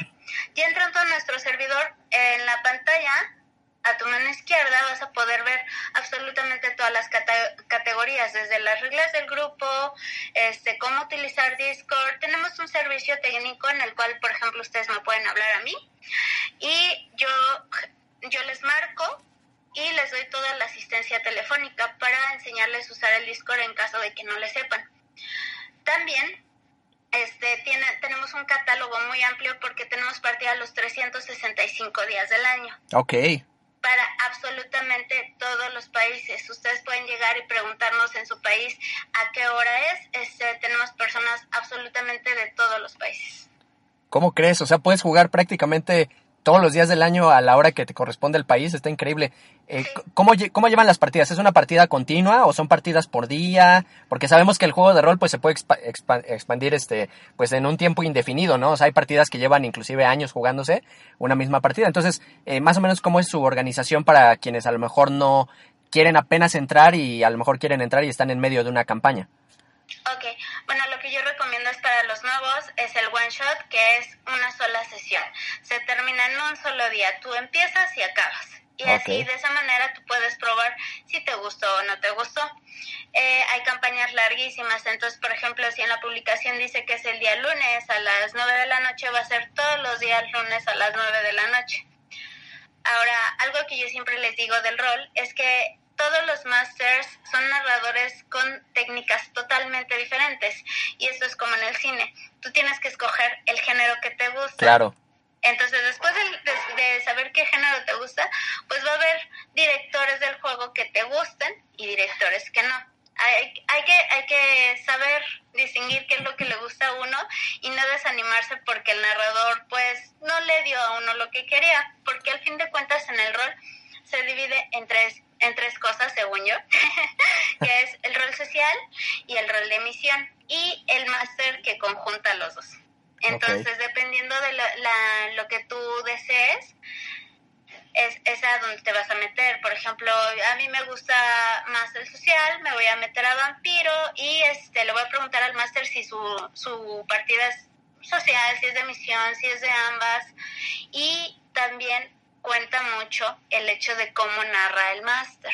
Ya entrando a nuestro servidor, en la pantalla a tu mano izquierda vas a poder ver absolutamente todas las cate categorías, desde las reglas del grupo, este, cómo utilizar Discord. Tenemos un servicio técnico en el cual, por ejemplo, ustedes me pueden hablar a mí y yo, yo les marco y les doy toda la asistencia telefónica para enseñarles a usar el Discord en caso de que no le sepan. También este, tiene, tenemos un catálogo muy amplio porque tenemos partida los 365 días del año. Ok para absolutamente todos los países. Ustedes pueden llegar y preguntarnos en su país a qué hora es. Este, tenemos personas absolutamente de todos los países. ¿Cómo crees? O sea, puedes jugar prácticamente todos los días del año a la hora que te corresponde el país. Está increíble. Eh. ¿cómo, ¿Cómo llevan las partidas? ¿Es una partida continua o son partidas por día? Porque sabemos que el juego de rol pues se puede expa expa expandir este pues en un tiempo indefinido, ¿no? O sea, hay partidas que llevan inclusive años jugándose una misma partida. Entonces, eh, más o menos cómo es su organización para quienes a lo mejor no quieren apenas entrar y a lo mejor quieren entrar y están en medio de una campaña. Ok, bueno, lo que yo recomiendo es para los nuevos es el one shot, que es una sola sesión. Se termina en un solo día, tú empiezas y acabas. Y así de esa manera tú puedes probar si te gustó o no te gustó. Eh, hay campañas larguísimas, entonces por ejemplo si en la publicación dice que es el día lunes a las 9 de la noche, va a ser todos los días lunes a las 9 de la noche. Ahora, algo que yo siempre les digo del rol es que todos los masters son narradores con técnicas totalmente diferentes y esto es como en el cine. Tú tienes que escoger el género que te gusta. Claro. Entonces, después de, saber qué género te gusta, pues va a haber directores del juego que te gusten y directores que no. Hay, hay, que, hay que saber distinguir qué es lo que le gusta a uno y no desanimarse porque el narrador pues no le dio a uno lo que quería, porque al fin de cuentas en el rol se divide en tres, en tres cosas, según yo, que es el rol social y el rol de misión y el máster que conjunta los dos. Entonces, dependiendo de la- la- lo que tú desees, es, es a donde te vas a meter. Por ejemplo, a mí me gusta más el social, me voy a meter a vampiro y este le voy a preguntar al máster si su, su partida es social, si es de misión, si es de ambas. Y también cuenta mucho el hecho de cómo narra el máster.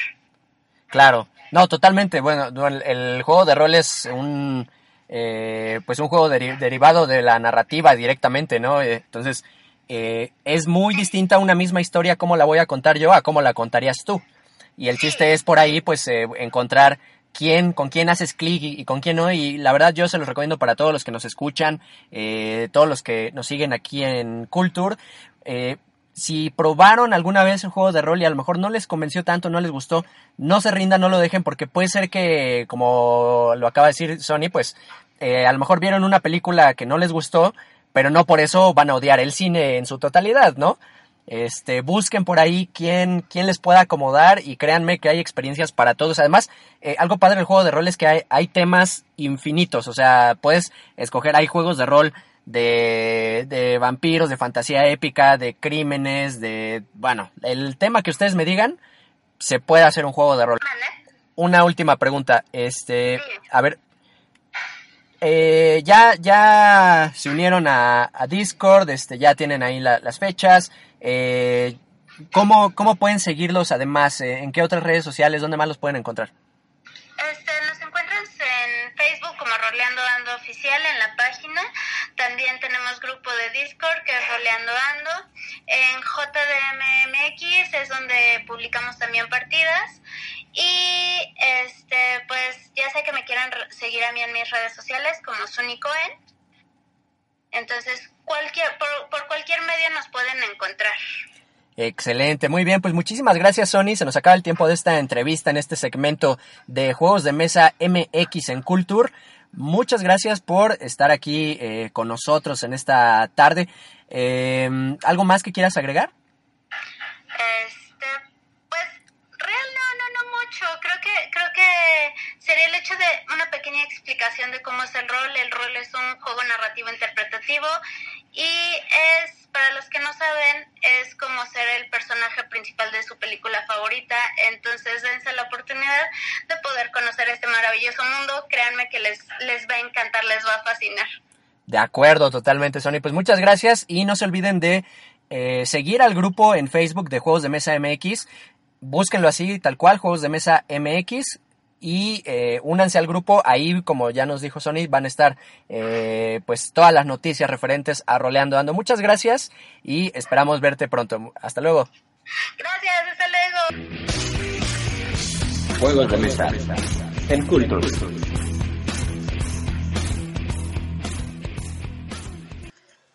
Claro, no, totalmente. Bueno, no, el, el juego de rol es un, eh, pues un juego deri- derivado de la narrativa directamente, ¿no? Eh, entonces, eh, es muy distinta una misma historia cómo la voy a contar yo a cómo la contarías tú. Y el chiste es por ahí, pues, eh, encontrar quién, con quién haces clic y, con quién no. Y la verdad, yo se los recomiendo para todos los que nos escuchan, todos los que nos siguen aquí en Culture. Si probaron alguna vez el juego de rol y a lo mejor no les convenció tanto, no les gustó, no se rindan, no lo dejen, porque puede ser que, como lo acaba de decir Sony, pues eh, a lo mejor vieron una película que no les gustó, pero no por eso van a odiar el cine en su totalidad, ¿no? Este, busquen por ahí quién, quién les pueda acomodar y créanme que hay experiencias para todos. Además, eh, algo padre del juego de rol es que hay, hay temas infinitos, o sea, puedes escoger, hay juegos de rol de, de vampiros, de fantasía épica, de crímenes, de, bueno, el tema que ustedes me digan, se puede hacer un juego de rol. Una última pregunta, este, a ver, eh, ya, ya se unieron a, a Discord, este, ya tienen ahí la- las fechas, eh, ¿cómo, ¿cómo pueden seguirlos además? Eh, ¿En qué otras redes sociales, dónde más los pueden encontrar? Este, Facebook como Roleando Ando Oficial en la página. También tenemos grupo de Discord que es Roleando Ando. En JDMMX es donde publicamos también partidas. Y este, pues ya sé que me quieran seguir a mí en mis redes sociales como Sunny Cohen. Entonces, cualquier, por cualquier medio nos pueden encontrar. Excelente, muy bien, pues muchísimas gracias Sony, se nos acaba el tiempo de esta entrevista en este segmento de juegos de mesa MX en Culture. Muchas gracias por estar aquí eh, con nosotros en esta tarde. Eh, ¿Algo más que quieras agregar? Este, pues, real no, no, no mucho. Creo que, creo que sería el hecho de una pequeña explicación de cómo es el rol. El rol es un juego narrativo interpretativo y es, para los que no saben, es como ser el personaje principal de su película favorita. Entonces, dense la oportunidad de poder conocer este maravilloso mundo. Créanme que les, les va a encantar, les va a fascinar. De acuerdo, totalmente Sony. Pues muchas gracias y no se olviden de eh, seguir al grupo en Facebook de Juegos de Mesa MX. Búsquenlo así, tal cual, Juegos de Mesa MX. Y eh, únanse al grupo, ahí como ya nos dijo Sony, van a estar eh, pues todas las noticias referentes a Roleando Ando. Muchas gracias y esperamos verte pronto. Hasta luego. Gracias, hasta luego. Juegos de mesa. En Culture.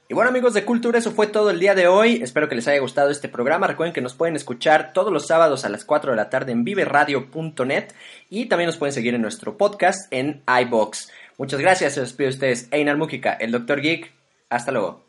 Y bueno amigos de Cultura, eso fue todo el día de hoy. Espero que les haya gustado este programa. Recuerden que nos pueden escuchar todos los sábados a las 4 de la tarde en viveradio.net y también nos pueden seguir en nuestro podcast en iBox. Muchas gracias, se despide de ustedes Einar Mújica, el Dr. Geek. Hasta luego.